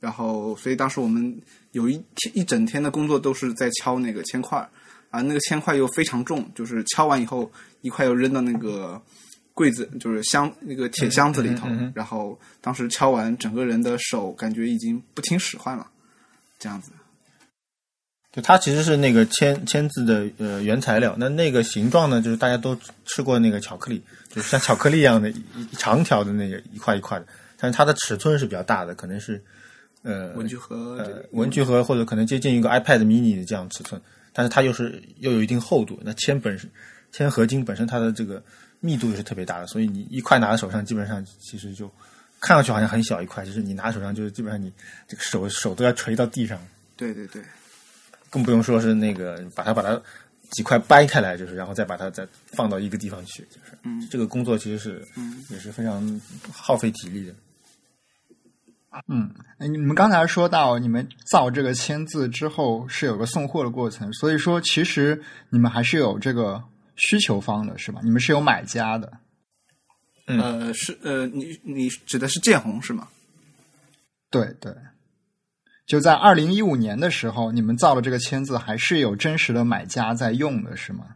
然后，所以当时我们有一天一整天的工作都是在敲那个铅块，啊，那个铅块又非常重，就是敲完以后一块又扔到那个柜子，就是箱那个铁箱子里头。嗯嗯嗯然后当时敲完，整个人的手感觉已经不听使唤了，这样子。就它其实是那个铅铅字的呃原材料，那那个形状呢，就是大家都吃过那个巧克力，就是像巧克力一样的长条的那个一块一块的，但是它的尺寸是比较大的，可能是呃文具盒呃文具盒或者可能接近一个 iPad mini 的这样尺寸，但是它又是又有一定厚度，那铅本身铅合金本身它的这个密度也是特别大的，所以你一块拿在手上，基本上其实就看上去好像很小一块，就是你拿手上就是基本上你这个手手都要垂到地上。对对对，更不用说是那个把它把它几块掰开来，就是然后再把它再放到一个地方去，就是嗯这个工作其实是嗯也是非常耗费体力的。嗯，哎你们刚才说到你们造这个签字之后是有个送货的过程，所以说其实你们还是有这个需求方的，是吧？你们是有买家的。嗯呃，是呃，你你指的是建红是吗？对对，就在二零一五年的时候，你们造了这个签字还是有真实的买家在用的，是吗？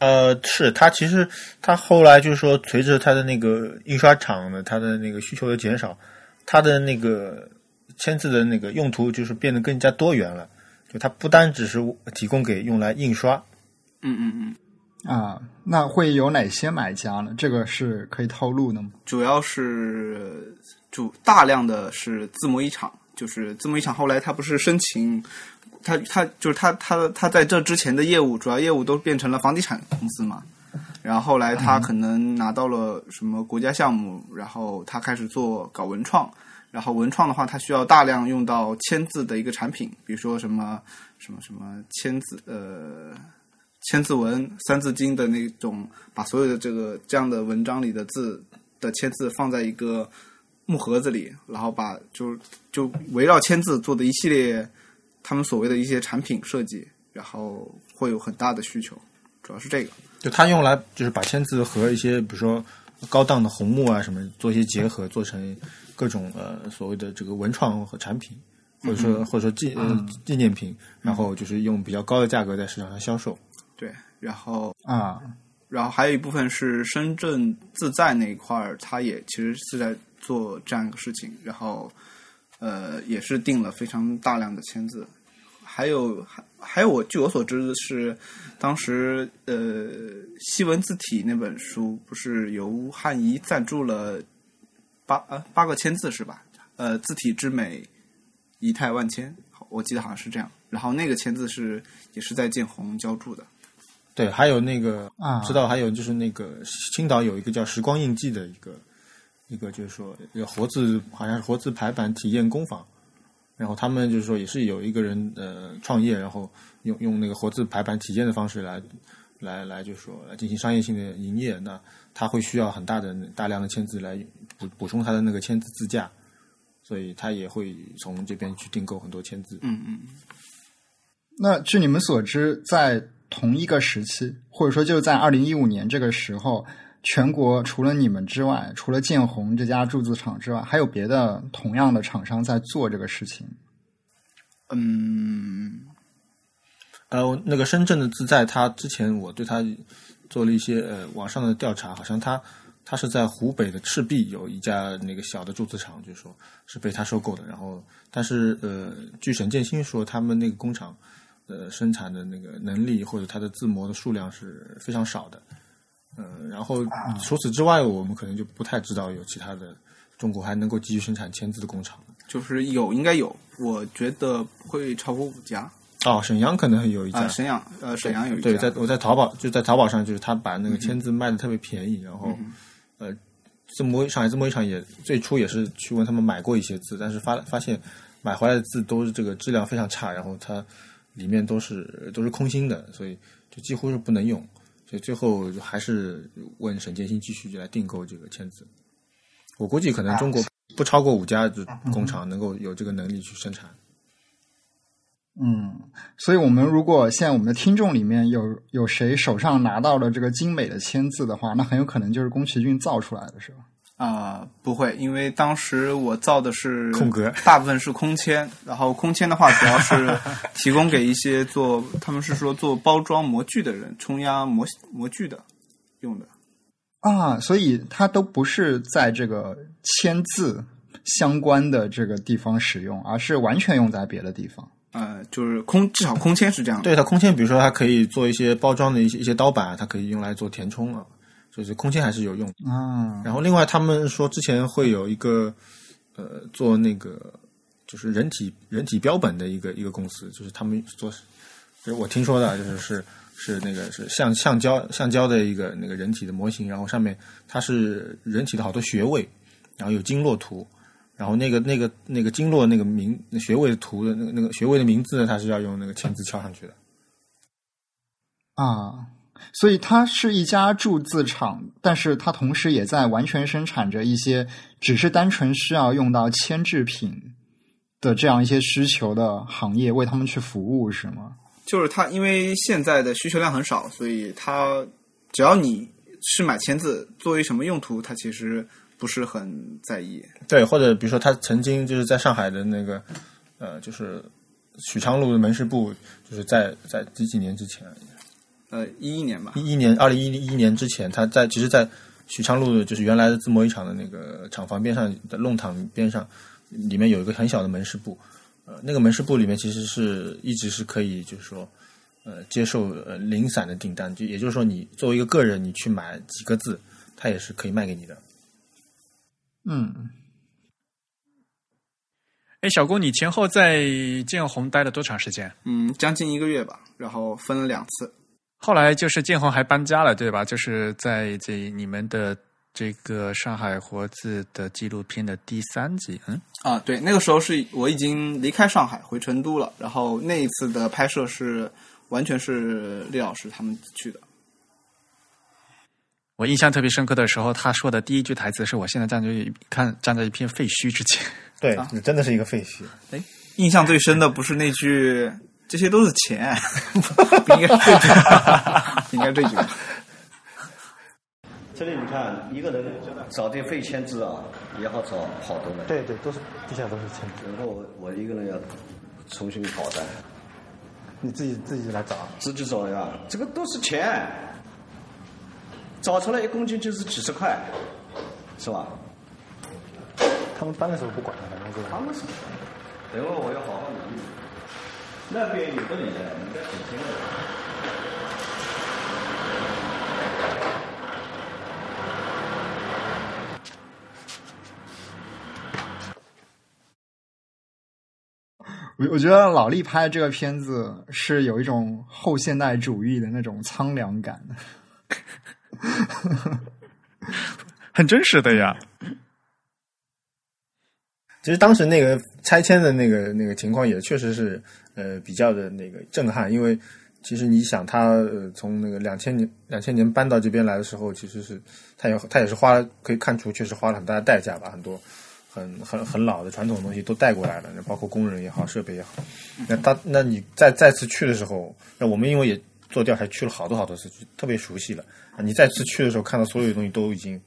呃，是它其实它后来就是说，随着它的那个印刷厂的它的那个需求的减少，它的那个签字的那个用途就是变得更加多元了。就它不单只是提供给用来印刷，嗯嗯嗯，啊，那会有哪些买家呢？这个是可以透露的吗？主要是主大量的是字模一厂，就是字模一厂后来他不是申请，他他就是他他他在这之前的业务主要业务都变成了房地产公司嘛，然后后来他可能拿到了什么国家项目，然后他开始做搞文创。然后文创的话，他需要大量用到签字的一个产品，比如说什么什么什么签字呃千字文、三字经的那种，把所有的这个这样的文章里的字的签字放在一个木盒子里，然后把就就围绕签字做的一系列他们所谓的一些产品设计，然后会有很大的需求，主要是这个。就它用来就是把签字和一些比如说高档的红木啊什么做一些结合，做成各种呃所谓的这个文创和产品，或者说、嗯或者说纪呃纪念品，然后就是用比较高的价格在市场上销售。对，然后啊，然后还有一部分是深圳自在那一块儿，它也其实是在做这样一个事情，然后呃也是订了非常大量的签字，还有还还有我据我所知的是，当时呃西文字体那本书不是由汉仪赞助了八呃八个签字是吧？呃，字体之美，仪态万千，我记得好像是这样。然后那个签字是也是在建宏浇筑的。对，还有那个啊知道还有就是那个青岛有一个叫时光印记的一个一个就是说一个活字好像是活字排版体验工坊，然后他们就是说也是有一个人呃创业，然后用用那个活字排版体验的方式来来来就是说来进行商业性的营业，那他会需要很大的大量的签字来补补充他的那个签字字架，所以他也会从这边去订购很多签字。嗯嗯。那据你们所知，在同一个时期，或者说就在二零一五年这个时候，全国除了你们之外，除了建宏这家铸字厂之外，还有别的同样的厂商在做这个事情。嗯，呃，那个深圳的自在，他之前我对他做了一些呃网上的调查，好像他他是在湖北的赤壁有一家那个小的铸字厂，就是说是被他收购的。然后，但是呃，据沈建新说，他们那个工厂呃生产的那个能力或者它的字模的数量是非常少的。呃，然后除此之外，我们可能就不太知道有其他的中国还能够继续生产签字的工厂。就是有，应该有，我觉得不会超过五家。哦，沈阳可能有一家，啊，沈阳，呃，沈阳有一家。对，在我在淘宝就在淘宝上，就是他把那个签字卖的特别便宜，然后、呃，字模上海字模一厂也最初也是去问他们买过一些字，但是发发现买回来的字都是这个质量非常差，然后它里面都是都是空心的，所以就几乎是不能用，所以最后还是问沈建新继续来订购这个签字。我估计可能中国不超过五家的工厂能够有这个能力去生产。嗯，所以我们如果现在我们的听众里面有有谁手上拿到了这个精美的签字的话，那很有可能就是宫崎骏造出来的，是吧？啊、不会，因为当时我造的是空格大部分是空签，然后空签的话主要是 提供给一些做，他们是说做包装模具的人，冲压模模具的用的。啊，所以它都不是在这个签字相关的这个地方使用，而是完全用在别的地方。呃，就是空，至少空签是这样的。对它空签，比如说它可以做一些包装的一些一些刀板，它可以用来做填充啊，就是空间还是有用。啊，然后另外他们说之前会有一个呃做那个就是人体人体标本的一个一个公司，就是他们做，就是我听说的，就是是是那个是橡橡胶橡胶的一个那个人体的模型，然后上面它是人体的好多穴位，然后有经络图。然后那个那个那个经络那个名穴位图的那个那个穴位的名字呢，它是要用那个签字敲上去的。啊，所以它是一家铸字厂，但是它同时也在完全生产着一些只是单纯需要用到铅制品的这样一些需求的行业，为他们去服务，是吗？就是它，因为现在的需求量很少，所以它只要你是买签字，作为什么用途，它其实不是很在意。对，或者比如说他曾经就是在上海的那个呃，就是许昌路的门市部，就是在在几几年之前，呃，一一年吧，一一年二零一一年之前，他在其实，在许昌路就是原来的自贸一厂的那个厂房边上的弄堂边上，里面有一个很小的门市部，呃，那个门市部里面其实是一直是可以就是说。呃，接受呃零散的订单，就也就是说，你作为一个个人，你去买几个字，他也是可以卖给你的。嗯，哎，小郭，你前后在建宏待了多长时间？嗯，将近一个月吧，然后分了两次。后来就是建宏还搬家了，对吧？就是在这你们的这个上海活字的纪录片的第三集，嗯，啊，对，那个时候是我已经离开上海回成都了，然后那一次的拍摄是完全是李老师他们去的。我印象特别深刻的时候，他说的第一句台词是我现在站在一看站在一片废墟之前。对，你真的是一个废墟。哎，印象最深的不是那句“这些都是钱”，不 应该是这句，应该这句。这里你看，一个人找这废签字啊，也好找好多人。对对，都是地下都是签字。然后我我一个人要重新跑单，你自己自己来找。自己找呀，这个都是钱，找出来一公斤就是几十块，是吧？他们搬的时候不管了，反正是。他们是，等会儿我要好好努力。那边有个人在，你在省钱的。我我觉得老力拍这个片子是有一种后现代主义的那种苍凉感，很真实的呀。其实当时那个拆迁的那个那个情况也确实是呃比较的那个震撼，因为其实你想他呃从那个两千年两千年搬到这边来的时候，其实是他也他也是花可以看出确实花了很大的代价吧，很多很很很老的传统的东西都带过来了，包括工人也好，设备也好。那他那你再再次去的时候，那我们因为也做调查去了好多好多次，就特别熟悉了。你再次去的时候，看到所有的东西都已经。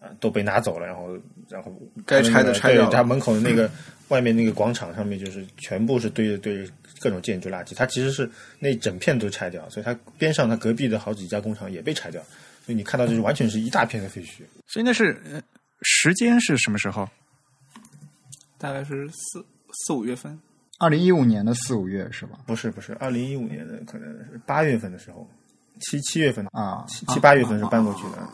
啊，都被拿走了，然后，然后该拆的拆掉了。他门口的那个外面那个广场上面，就是全部是堆着堆着各种建筑垃圾。它其实是那整片都拆掉，所以它边上它隔壁的好几家工厂也被拆掉，所以你看到就是完全是一大片的废墟。所以那是时间是什么时候？大概是四四五月份，二零一五年的四五月是吧？不是不是，二零一五年的可能是八月份的时候，七七月份啊，七七八月份是搬过去的。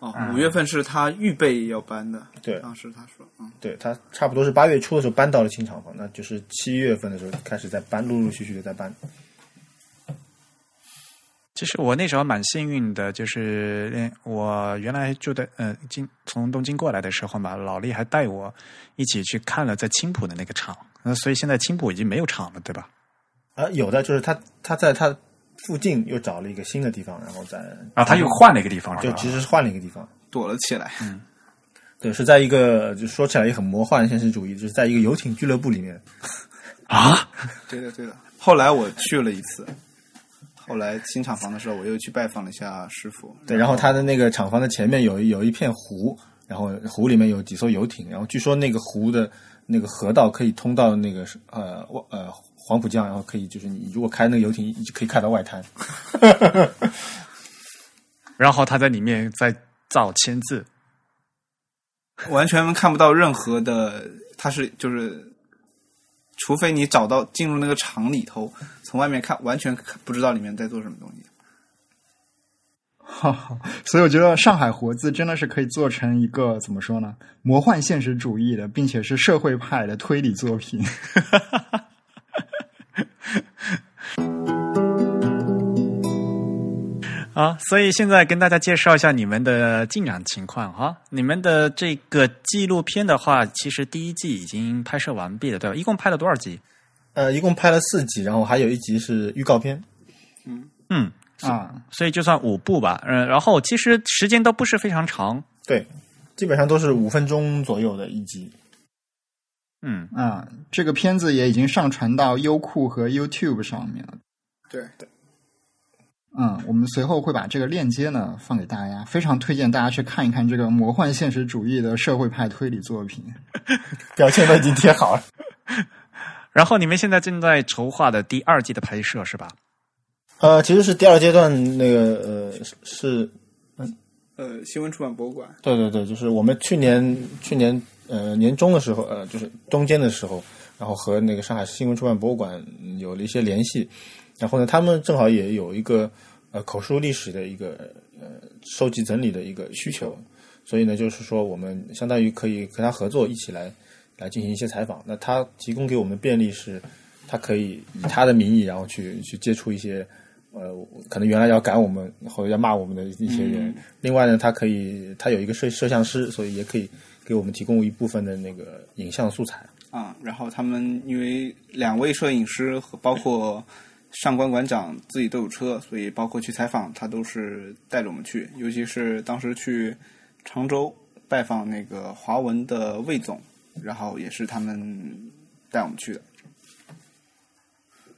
哦，五月份是他预备要搬的，对，当时他说，嗯，对他差不多是八月初的时候搬到了新厂房，那就是七月份的时候开始在搬，陆陆续续的在搬。其实我那时候蛮幸运的，就是我原来住的，呃，京从东京过来的时候嘛，老李还带我一起去看了在青浦的那个厂，那所以现在青浦已经没有厂了，对吧？啊，有的就是他他在他。附近又找了一个新的地方，然后再啊，他又换了一个地方，就其实是换了一个地方，躲了起来。嗯，对，是在一个就说起来也很魔幻现实主义，就是在一个游艇俱乐部里面啊。对的，对的。后来我去了一次，后来新厂房的时候，我又去拜访了一下师傅。对，然后他的那个厂房的前面有有一片湖，然后湖里面有几艘游艇，然后据说那个湖的那个河道可以通到那个呃呃。黄浦江，然后可以就是你如果开那个游艇，就可以开到外滩。然后他在里面在造签字，完全看不到任何的，他是就是，除非你找到进入那个厂里头，从外面看完全不知道里面在做什么东西。哈，所以我觉得上海活字真的是可以做成一个怎么说呢？魔幻现实主义的，并且是社会派的推理作品。啊，所以现在跟大家介绍一下你们的进展情况哈。你们的这个纪录片的话，其实第一季已经拍摄完毕了，对吧？一共拍了多少集？呃，一共拍了四集，然后还有一集是预告片。嗯嗯，啊，所以就算五部吧。嗯，然后其实时间都不是非常长。对，基本上都是五分钟左右的一集。嗯啊，这个片子也已经上传到优酷和 YouTube 上面了。对对，嗯，我们随后会把这个链接呢放给大家，非常推荐大家去看一看这个魔幻现实主义的社会派推理作品。表情都已经贴好了。然后你们现在正在筹划的第二季的拍摄是吧？呃，其实是第二阶段那个呃是呃，新闻出版博物馆，对对对，就是我们去年去年呃年中的时候，呃，就是中间的时候，然后和那个上海新闻出版博物馆嗯有了一些联系，然后呢，他们正好也有一个呃口述历史的一个呃收集整理的一个需求，所以呢，就是说我们相当于可以跟他合作，一起来来进行一些采访。那他提供给我们的便利是，他可以以他的名义，然后去去接触一些。呃，可能原来要赶我们或者要骂我们的一些人。另外呢，他可以，他有一个摄摄像师，所以也可以给我们提供一部分的那个影像素材。啊，然后他们因为两位摄影师和包括上官馆长自己都有车，所以包括去采访他都是带着我们去。尤其是当时去常州拜访那个华文的魏总，然后也是他们带我们去的。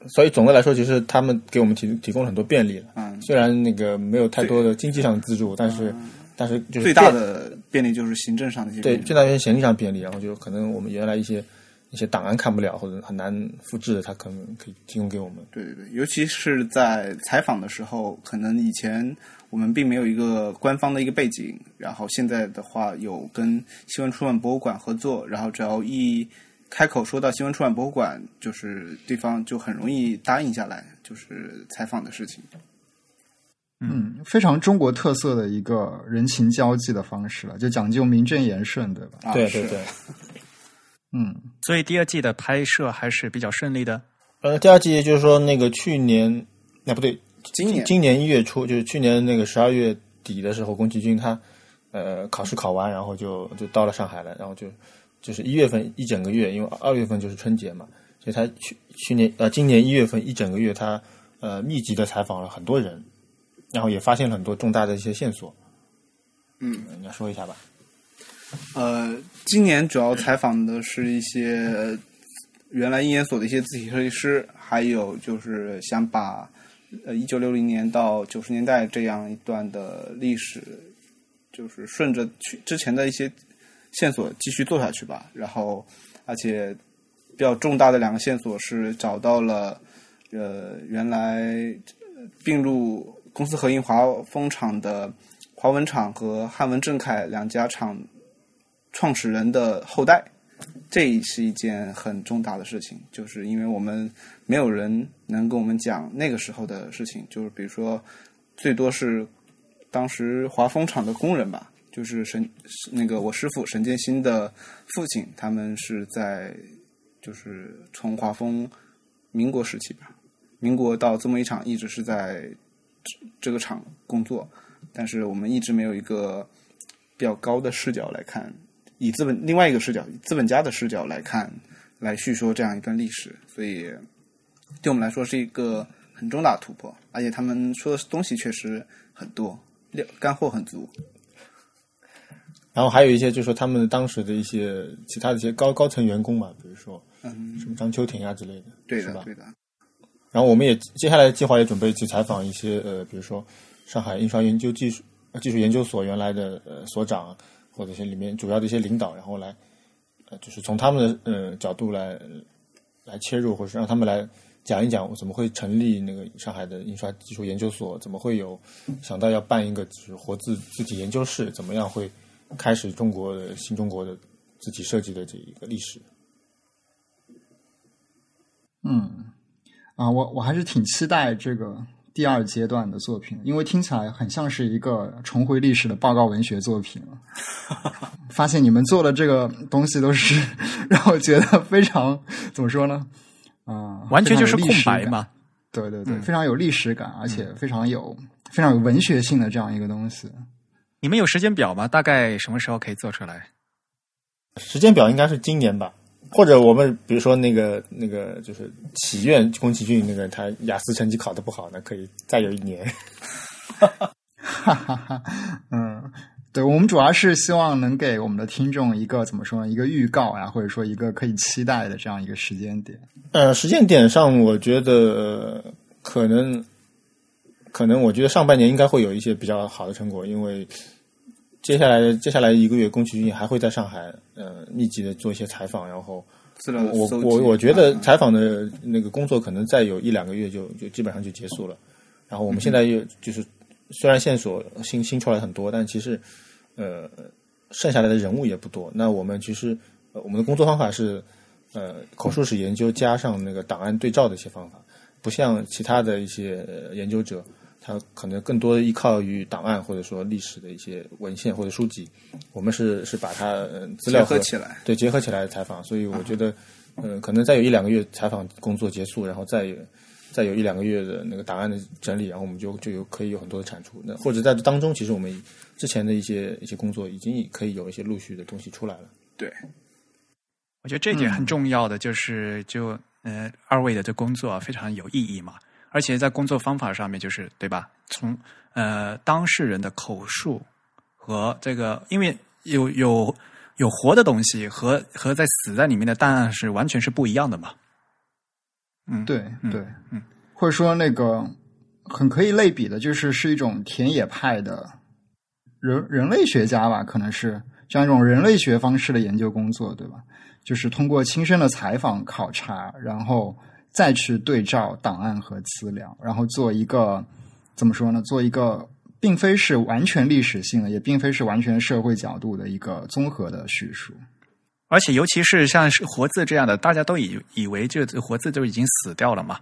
所以总的来说，其实他们给我们提提供了很多便利了。嗯，虽然那个没有太多的经济上的资助，但是、但是就是最大的便利就是行政上的一些对最大原因行政上便利，然后就可能我们原来一些一些档案看不了或者很难复制的，他可能可以提供给我们。对对对，尤其是在采访的时候，可能以前我们并没有一个官方的一个背景，然后现在的话有跟新闻出版博物馆合作，然后只要一开口说到新闻出版博物馆，就是对方就很容易答应下来，就是采访的事情。嗯，非常中国特色的一个人情交际的方式了，就讲究名正言顺，对吧？啊是对对对。嗯，所以第二季的拍摄还是比较顺利的。呃，第二季就是说那个去年，那、不对，今年今年一月初，就是去年那个十二月底的时候，宫崎骏他呃考试考完，然后就就到了上海了，然后就就是一月份一整个月，因为二月份就是春节嘛，所以他去去年呃今年一月份一整个月，他呃密集的采访了很多人，然后也发现了很多重大的一些线索。嗯，你要说一下吧。呃，今年主要采访的是一些原来鹰研所的一些字体设计师，还有就是想把呃一九六零年到九十年代这样一段的历史，就是顺着去之前的一些线索继续做下去吧。然后，而且比较重大的两个线索是找到了呃原来并入公司合营华丰厂的华文厂和汉文正楷两家厂创始人的后代，这是一件很重大的事情，就是因为我们没有人能跟我们讲那个时候的事情，就是比如说，最多是当时华丰厂的工人吧，就是沈那个我师傅沈建新的父亲，他们是在就是从华丰民国时期吧，民国到这么一厂一直是在这这个厂工作，但是我们一直没有一个比较高的视角来看。以资本另外一个视角，以资本家的视角来看，来叙说这样一段历史，所以对我们来说是一个很重大的突破。而且他们说的东西确实很多，料干货很足。然后还有一些就是说他们当时的一些其他的一些高高层员工嘛，比如说嗯，什么张秋婷啊之类的？对的对的。然后我们也接下来计划也准备去采访一些呃，比如说上海印刷研究技术呃技术研究所原来的呃所长，或者些里面主要的一些领导，然后来呃，就是从他们的呃角度来来切入，或者是让他们来讲一讲我怎么会成立那个上海的印刷技术研究所，怎么会有想到要办一个就是活字字体研究室，怎么样会开始中国的新中国的字体设计的这一个历史。嗯，啊，我我还是挺期待这个第二阶段的作品，因为听起来很像是一个重回历史的报告文学作品。发现你们做的这个东西都是 让我觉得非常怎么说呢？啊、完全就是空。白嘛。对对对，嗯非常有历史感，而且非常有非常有文学性的这样一个东西。你们有时间表吗？大概什么时候可以做出来？时间表应该是今年吧，或者我们比如说那个那个就是祈愿宫崎骏那个他雅思成绩考得不好，那可以再有一年。哈哈哈，嗯，对，我们主要是希望能给我们的听众一个怎么说呢？一个预告呀，或者说一个可以期待的这样一个时间点。呃，时间点上，我觉得、呃可能可能，我觉得上半年应该会有一些比较好的成果，因为接下来接下来一个月，宫崎骏还会在上海呃密集的做一些采访，然后我我我觉得啊采访的那个工作可能再有一两个月就就基本上就结束了。然后我们现在又就是虽然线索新新出来很多，但其实呃剩下来的人物也不多。那我们其实、呃我们的工作方法是呃口述史研究加上那个档案对照的一些方法，不像其他的一些、呃研究者。他可能更多的依靠于档案或者说历史的一些文献或者书籍，我们是是把它、呃、资料结合起来对结合起来采访，所以我觉得，呃，可能再有一两个月采访工作结束，然后再有再有一两个月的那个档案的整理，然后我们就就有可以有很多的产出。那或者在这当中，其实我们之前的一些一些工作已经可以有一些陆续的东西出来了。对，我觉得这一点很重要的就是，就呃，二位的这工作非常有意义嘛，而且在工作方法上面，就是对吧？从呃当事人的口述和这个，因为有有有活的东西和和在死在里面的档案是完全是不一样的嘛。嗯，对嗯对，嗯，或者说那个很可以类比的，就是是一种田野派的人人类学家吧，可能是这样一种人类学方式的研究工作，对吧？就是通过亲身的采访考察，然后再去对照档案和资料，然后做一个怎么说呢？做一个并非是完全历史性的，也并非是完全社会角度的一个综合的叙述。而且尤其是像是活字这样的，大家都以以为这活字都已经死掉了嘛。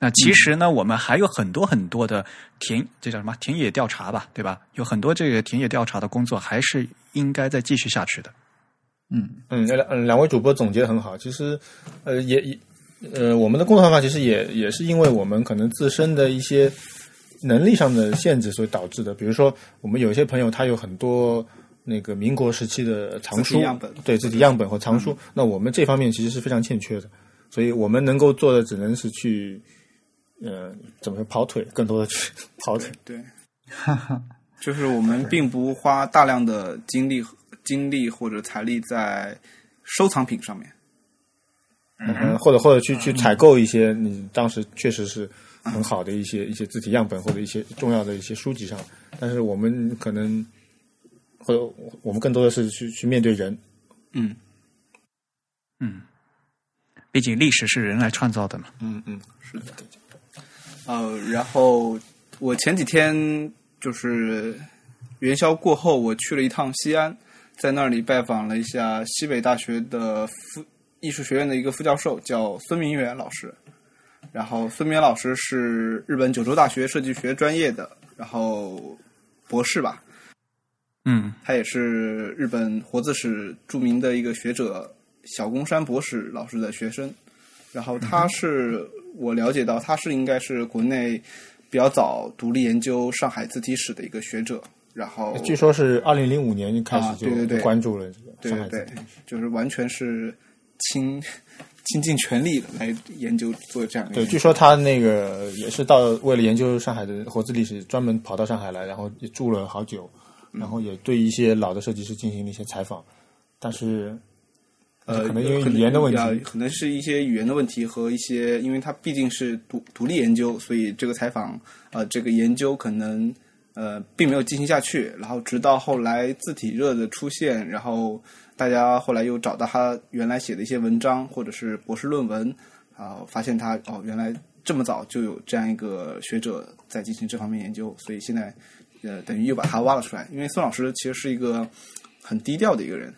那其实呢，我们还有很多很多的田，这叫什么田野调查吧，对吧？有很多这个田野调查的工作还是应该再继续下去的。嗯嗯，两嗯两位主播总结的很好。其实，呃，也也呃，我们的工作方法其实也也是因为我们可能自身的一些能力上的限制所导致的。比如说，我们有一些朋友他有很多那个民国时期的藏书样本对自己样本和藏书，那我们这方面其实是非常欠缺的。所以我们能够做的只能是去，呃，怎么说跑腿，更多的去跑腿。对，就是我们并不花大量的精力、精力或者财力在收藏品上面。嗯，或者或者去去采购一些你当时确实是很好的一些一些字体样本或者一些重要的一些书籍上，但是我们可能或者我们更多的是去去面对人，嗯嗯，毕竟历史是人来创造的嘛。嗯嗯，是的。呃，然后我前几天就是元宵过后，我去了一趟西安，在那里拜访了一下西北大学的副艺术学院的一个副教授，叫孙明远老师。然后孙明远老师是日本九州大学设计学专业的，然后博士吧。嗯他也是日本活字史著名的一个学者小宫山博士老师的学生。然后他是、我了解到，他是应该是国内比较早独立研究上海字体史的一个学者。然后据说是二零零五年就开啊始就对对对关注了这个对对对上海字体。，就是完全是倾倾尽全力来研究做这样的一个对，据说他那个也是到为了研究上海的活字历史，专门跑到上海来，然后也住了好久，嗯然后也对一些老的设计师进行了一些采访，但是呃，可能因为语言的问题，呃可能是一些语言的问题和一些，因为他毕竟是独独立研究，所以这个采访呃这个研究可能呃并没有进行下去。然后直到后来字体热的出现，然后大家后来又找到他原来写的一些文章或者是博士论文啊、发现他哦原来这么早就有这样一个学者在进行这方面研究，所以现在呃等于又把他挖了出来。因为孙老师其实是一个很低调的一个人。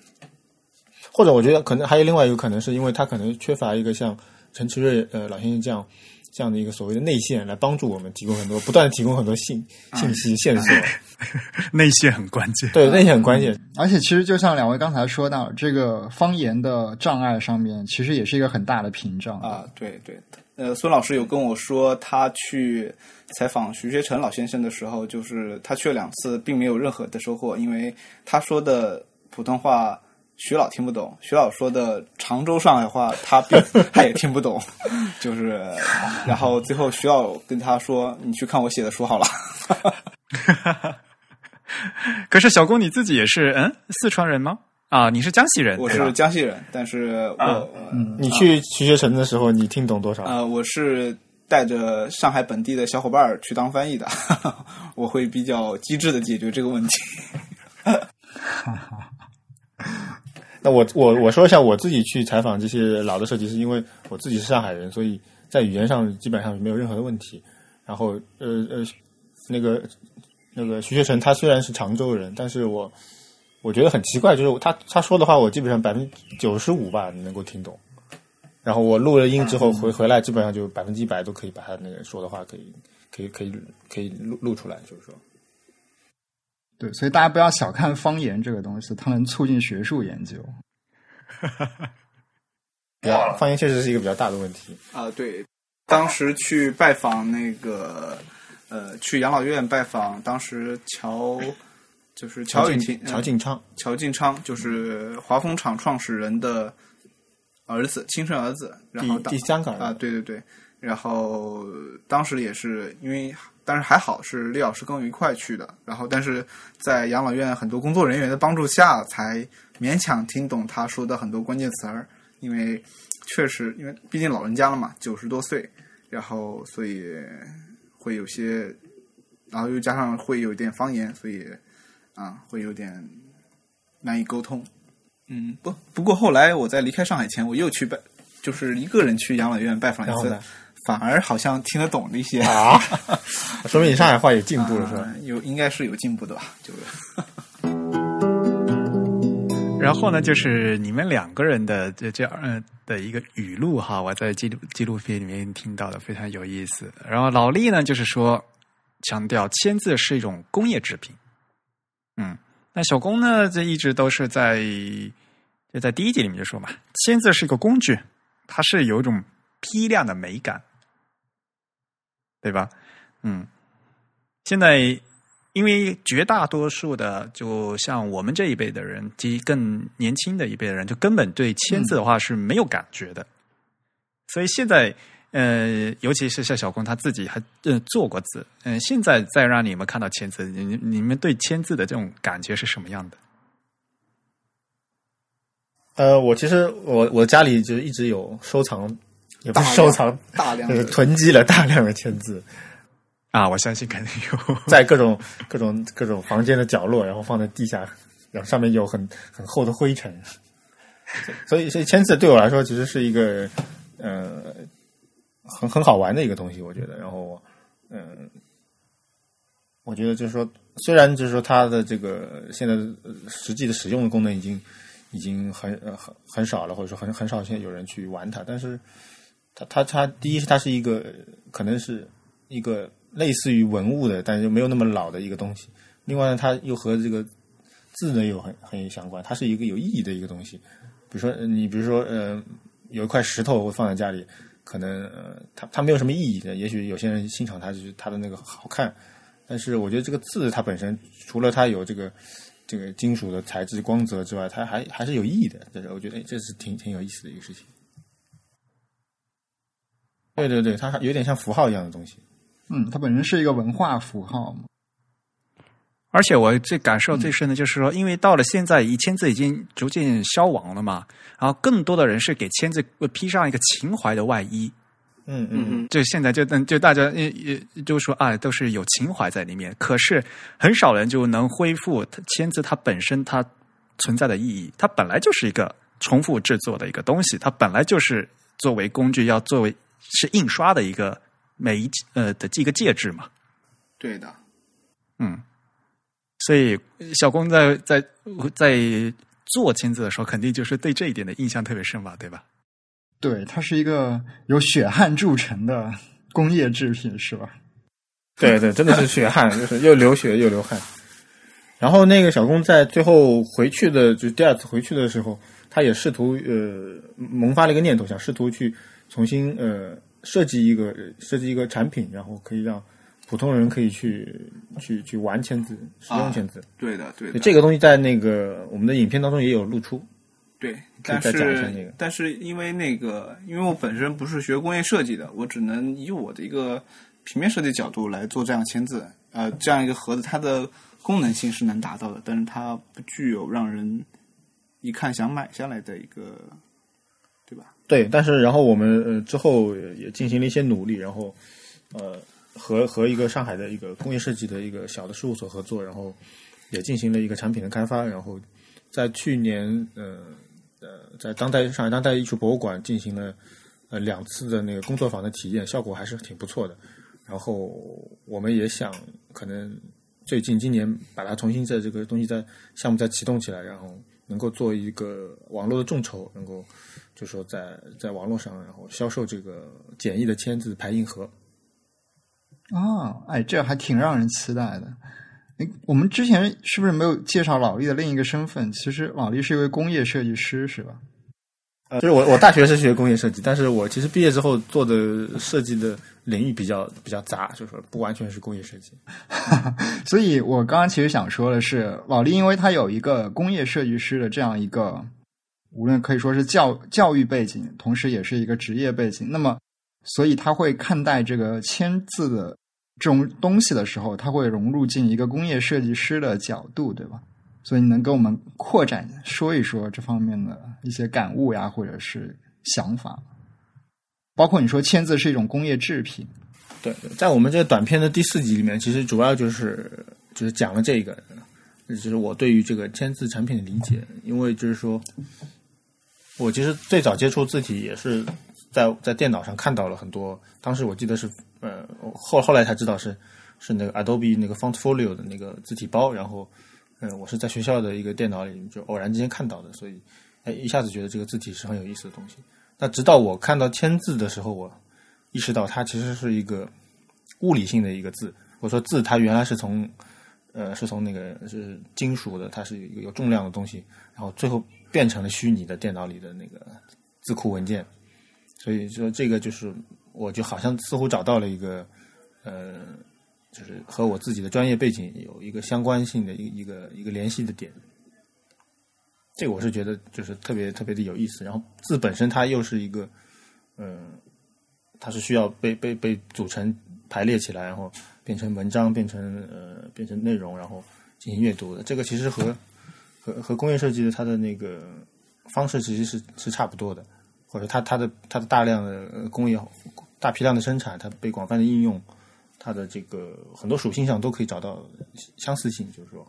或者我觉得可能还有另外一个可能，是因为他可能缺乏一个像陈其瑞呃老先生这样这样的一个所谓的内线来帮助我们提供很多不断的提供很多信信息线索，内线很关键。对内线很关键。而且其实就像两位刚才说到，这个方言的障碍上面，其实也是一个很大的屏障啊，对对，呃，孙老师有跟我说，他去采访徐学成老先生的时候，就是他去了两次，并没有任何的收获，因为他说的普通话徐老听不懂，徐老说的常州上海话，他并 他也听不懂，就是，然后最后徐老跟他说：“你去看我写的书好了。可是小公你自己也是嗯四川人吗？啊，你是江西”人，我是江西人，但是我、你去徐学成的时候，你听懂多少？呃我是带着上海本地的小伙伴儿去当翻译的，我会比较机智的解决这个问题。那我我我说一下我自己去采访这些老的设计师，因为我自己是上海人，所以在语言上基本上没有任何的问题。然后呃呃，那个那个徐学成他虽然是常州人，但是我我觉得很奇怪，就是他他说的话我基本上百分之九十五吧能够听懂。然后我录了音之后回回来，基本上就百分之一百都可以把他那个说的话可以可以可以可以录录出来，就是说。对，所以大家不要小看方言这个东西，它能促进学术研究。方言确实是一个比较大的问题。啊，对，当时去拜访那个呃，去养老院拜访当时乔，就是乔雨婷、呃乔晋昌，乔晋昌就是华丰厂创始人的儿子，亲生儿子。然后第三个儿子啊，对对对，然后当时也是因为，但是还好是李老师跟我一块去的，然后但是在养老院很多工作人员的帮助下，才勉强听懂他说的很多关键词儿，因为确实因为毕竟老人家了嘛，九十多岁，然后所以会有些，然后又加上会有点方言，所以啊会有点难以沟通。嗯，不不过后来我在离开上海前，我又去拜，就是一个人去养老院拜访一次，反而好像听得懂了一些啊，说明你上海话有进步了是吧？啊有应该是有进步的吧？就是 然后呢，就是你们两个人的这这呃的一个语录哈，我在纪录纪录片里面听到的非常有意思。然后老厉呢，就是说强调签字是一种工业制品，嗯，那小工呢，这一直都是在就在第一集里面就说嘛，签字是一个工具，它是有一种批量的美感，对吧？嗯，现在因为绝大多数的，就像我们这一辈的人，及更年轻的一辈的人，就根本对签字的话是没有感觉的。所以现在，呃，尤其是像小工他自己还呃做过字，嗯、现在再让你们看到签字，你你们对签字的这种感觉是什么样的？呃，我其实我我家里就一直有收藏，也不是收藏，大量就是囤积了大量的签字，啊，我相信肯定有。在各种各种各种房间的角落，然后放在地下，然后上面有很很厚的灰尘，所以所以签字对我来说其实是一个呃很很好玩的一个东西，我觉得。然后嗯、我觉得就是说，虽然就是说它的这个现在呃实际的使用的功能已经已经很呃很很少了，或者说很很少现在有人去玩它，但是它它它第一是它是一个可能是一个类似于文物的，但是又没有那么老的一个东西。另外呢，它又和这个字呢有很很相关，它是一个有意义的一个东西。比如说，你比如说，呃，有一块石头会放在家里，可能呃，它它没有什么意义的。也许有些人欣赏它就是它的那个好看，但是我觉得这个字它本身除了它有这个这个金属的材质光泽之外，它还还是有意义的。这是我觉得哎这是挺挺有意思的一个事情。对对对，它有点像符号一样的东西。嗯，它本身是一个文化符号嘛。而且我最感受最深的就是说，因为到了现在，以签字已经逐渐消亡了嘛，然后更多的人是给签字披上一个情怀的外衣。嗯嗯嗯，就现在就就大家也也就说啊，都是有情怀在里面。可是很少人就能恢复签字它本身它存在的意义。它本来就是一个重复制作的一个东西，它本来就是作为工具要作为是印刷的一个每一呃的一个介质嘛。对的，嗯，所以小龚在在在做签字的时候，肯定就是对这一点的印象特别深吧，对吧？对，它是一个由血汗铸成的工业制品，是吧？对对，真的是血汗，就是又流血又流汗。然后那个小龚在最后回去的，就是第二次回去的时候，他也试图呃萌发了一个念头，想试图去重新呃设计一个设计一个产品，然后可以让普通人可以去去去玩签字、使用签字。对的，对的，这个东西在那个我们的影片当中也有露出。对，再但是讲一下那个但是因为那个，因为我本身不是学工业设计的，我只能以我的一个平面设计角度来做这样签字。呃，这样一个盒子，它的功能性是能达到的，但是它不具有让人一看想买下来的一个，对？但是然后我们呃之后也进行了一些努力，然后呃和和一个上海的一个工业设计的一个小的事务所合作，然后也进行了一个产品的开发，然后在去年呃呃在当代上海当代艺术博物馆进行了呃两次的那个工作坊的体验，效果还是挺不错的。然后我们也想可能最近今年把它重新在这个东西在项目再启动起来，然后能够做一个网络的众筹，能够就说在在网络上然后销售这个简易的签字排印盒。啊，哎，这还挺让人期待的。哎，我们之前是不是没有介绍老厉的另一个身份？其实老厉是一位工业设计师，是吧？呃，就是我我大学是学工业设计，但是我其实毕业之后做的设计的领域比较比较杂，就是说不完全是工业设计。所以我刚刚其实想说的是，老厉因为他有一个工业设计师的这样一个，无论可以说是教教育背景，同时也是一个职业背景。那么，所以他会看待这个签字的这种东西的时候，他会融入进一个工业设计师的角度，对吧？所以你能跟我们扩展说一说这方面的一些感悟呀，或者是想法？包括你说签字是一种工业制品，对，在我们这个短片的第四集里面，其实主要就是就是讲了这个，就是我对于这个签字产品的理解。因为就是说，我其实最早接触字体也是在在电脑上看到了很多，当时我记得是呃后后来才知道是是那个 Adobe 那个 Fontfolio 的那个字体包，然后嗯我是在学校的一个电脑里就偶然之间看到的，所以哎一下子觉得这个字体是很有意思的东西。那直到我看到签字的时候，我意识到它其实是一个物理性的一个字。我说字它原来是从呃是从那个是金属的，它是一个有重量的东西，然后最后变成了虚拟的电脑里的那个字库文件。所以说这个就是我就好像似乎找到了一个呃，就是和我自己的专业背景有一个相关性的一一个一个联系的点。这个我是觉得就是特别特别的有意思。然后字本身它又是一个，嗯，它是需要被被被组成排列起来，然后变成文章，变成呃变成内容，然后进行阅读的。这个其实和和工业设计的它的那个方式其实是是差不多的，或者它它的它的大量的工业大批量的生产，它被广泛的应用，它的这个很多属性上都可以找到相似性，就是说。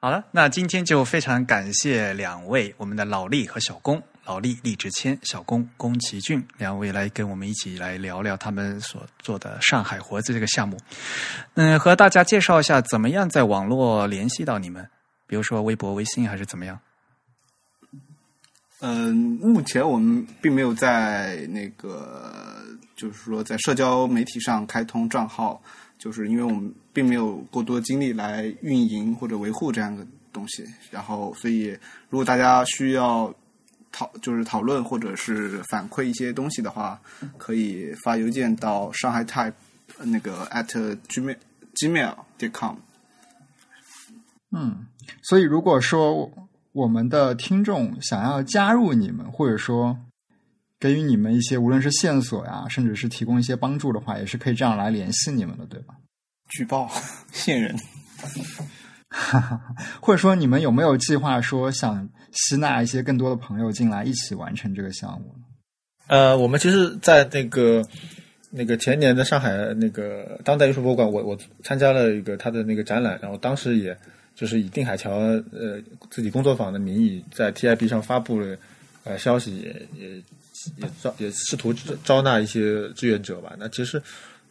好了，那今天就非常感谢两位，我们的老厉和小工，老厉厉志谦，小工宫崎骏两位来跟我们一起来聊聊他们所做的上海活字这个项目。嗯，和大家介绍一下怎么样在网络联系到你们，比如说微博、微信还是怎么样？嗯，目前我们并没有在那个，就是说在社交媒体上开通账号，就是因为我们并没有过多精力来运营或者维护这样的东西。然后，所以如果大家需要讨就是讨论或者是反馈一些东西的话，可以发邮件到上海 type 那个 at gmail gmail 点 com。嗯，所以如果说我们的听众想要加入你们，或者说给予你们一些无论是线索呀，甚至是提供一些帮助的话，也是可以这样来联系你们的，对吧？举报线人，或者说你们有没有计划说想吸纳一些更多的朋友进来一起完成这个项目？呃，我们其实，在那个那个前年的上海那个当代艺术博物馆，我我参加了一个他的那个展览，然后当时也就是以定海桥呃自己工作坊的名义，在 TIB 上发布了呃消息，也也也招也试图招纳一些志愿者吧。那其实，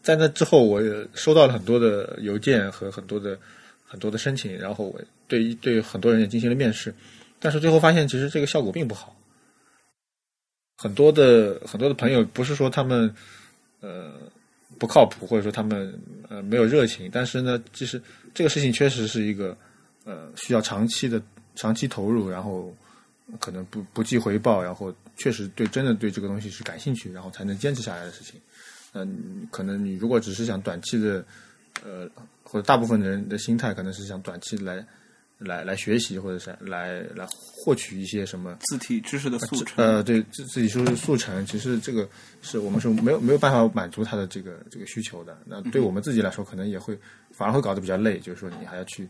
在那之后，我也收到了很多的邮件和很多的很多的申请，然后我对对很多人也进行了面试，但是最后发现，其实这个效果并不好。很多的很多的朋友不是说他们呃不靠谱，或者说他们呃没有热情，但是呢，其实这个事情确实是一个呃需要长期的长期投入，然后可能不不计回报，然后确实对真的对这个东西是感兴趣，然后才能坚持下来的事情。嗯，可能你如果只是想短期的呃，或者大部分人的心态可能是想短期来来来学习，或者是来来获取一些什么字体知识的速成。呃，对自自己说是速成，其实这个是我们是没有没有办法满足他的这个这个需求的。那对我们自己来说，可能也会反而会搞得比较累，就是说你还要去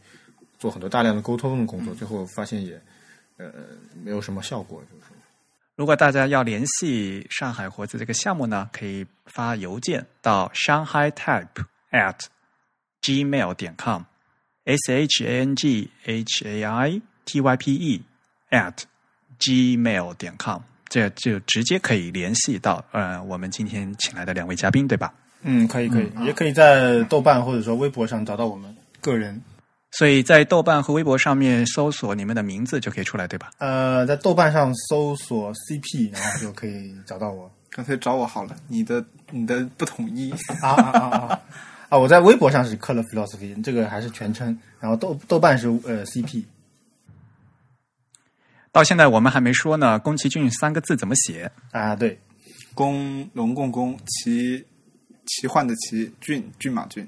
做很多大量的沟通的工作，最后发现也呃没有什么效果，就是。如果大家要联系上海活字这个项目呢，可以发邮件到 Shanghai Type at gmail 点 com，s h a n g h a i t y p e at gmail 点 com，这就直接可以联系到呃我们今天请来的两位嘉宾，对吧？嗯，可以可以，也可以在豆瓣或者说微博上找到我们个人。所以在豆瓣和微博上面搜索你们的名字就可以出来，对吧？呃，在豆瓣上搜索 CP，然后就可以找到我。干脆找我好了，你的你的不统一啊啊啊啊！啊，我在微博上是 Color Philosophy，这个还是全称。然后豆豆瓣是呃 CP。到现在我们还没说呢，宫崎骏三个字怎么写啊？对，宫龙共宫奇奇幻的奇骏骏马骏。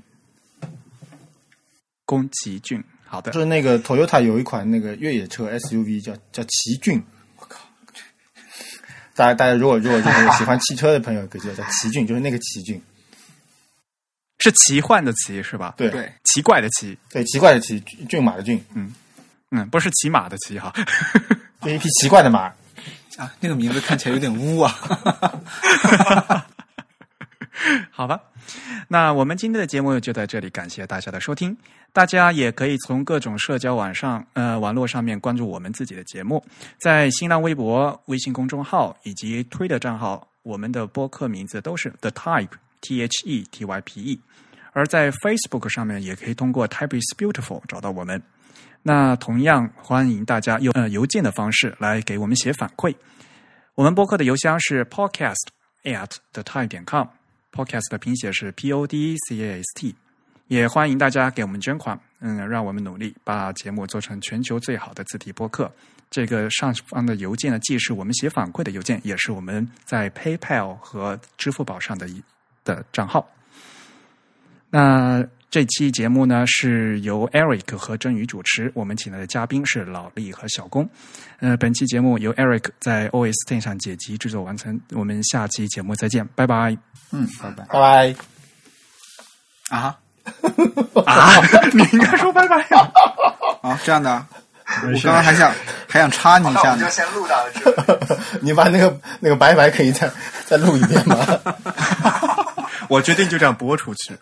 宫崎骏，好的，就是那个 Toyota 有一款那个越野车 SUV 叫叫奇骏，我靠！大家大家如果如果就是喜欢汽车的朋友，可以叫叫奇骏，就是那个奇骏，是奇幻的奇是吧？对。对，奇怪的奇，对奇怪的奇，骏马的骏，嗯。嗯，不是骑马的骑哈，就一匹奇怪的马。啊，那个名字看起来有点污啊，好吧。那我们今天的节目就在这里，感谢大家的收听。大家也可以从各种社交网上呃网络上面关注我们自己的节目，在新浪微博、微信公众号以及推的账号，我们的播客名字都是 The Type T H E T Y P E。而在 Facebook 上面也可以通过 Type is Beautiful 找到我们。那同样欢迎大家用呃邮件的方式来给我们写反馈。我们播客的邮箱是 podcast at the type 点 com。Podcast 的拼写是 P O D C A S T，也欢迎大家给我们捐款，嗯，让我们努力把节目做成全球最好的字体播客。这个上方的邮件呢，既是我们写反馈的邮件，也是我们在 PayPal 和支付宝上的的账号。那这期节目呢，是由 Eric 和真宇主持，我们请来的嘉宾是老李和小工。呃，本期节目由 Eric 在 OS Ten 上剪辑制作完成。我们下期节目再见，拜拜。嗯，拜拜，拜拜。啊 啊！你应该说拜拜呀。啊，这样的，我刚刚还想还想插你一下呢。就先录到这。你把那个那个拜拜可以再再录一遍吗？我决定就这样播出去。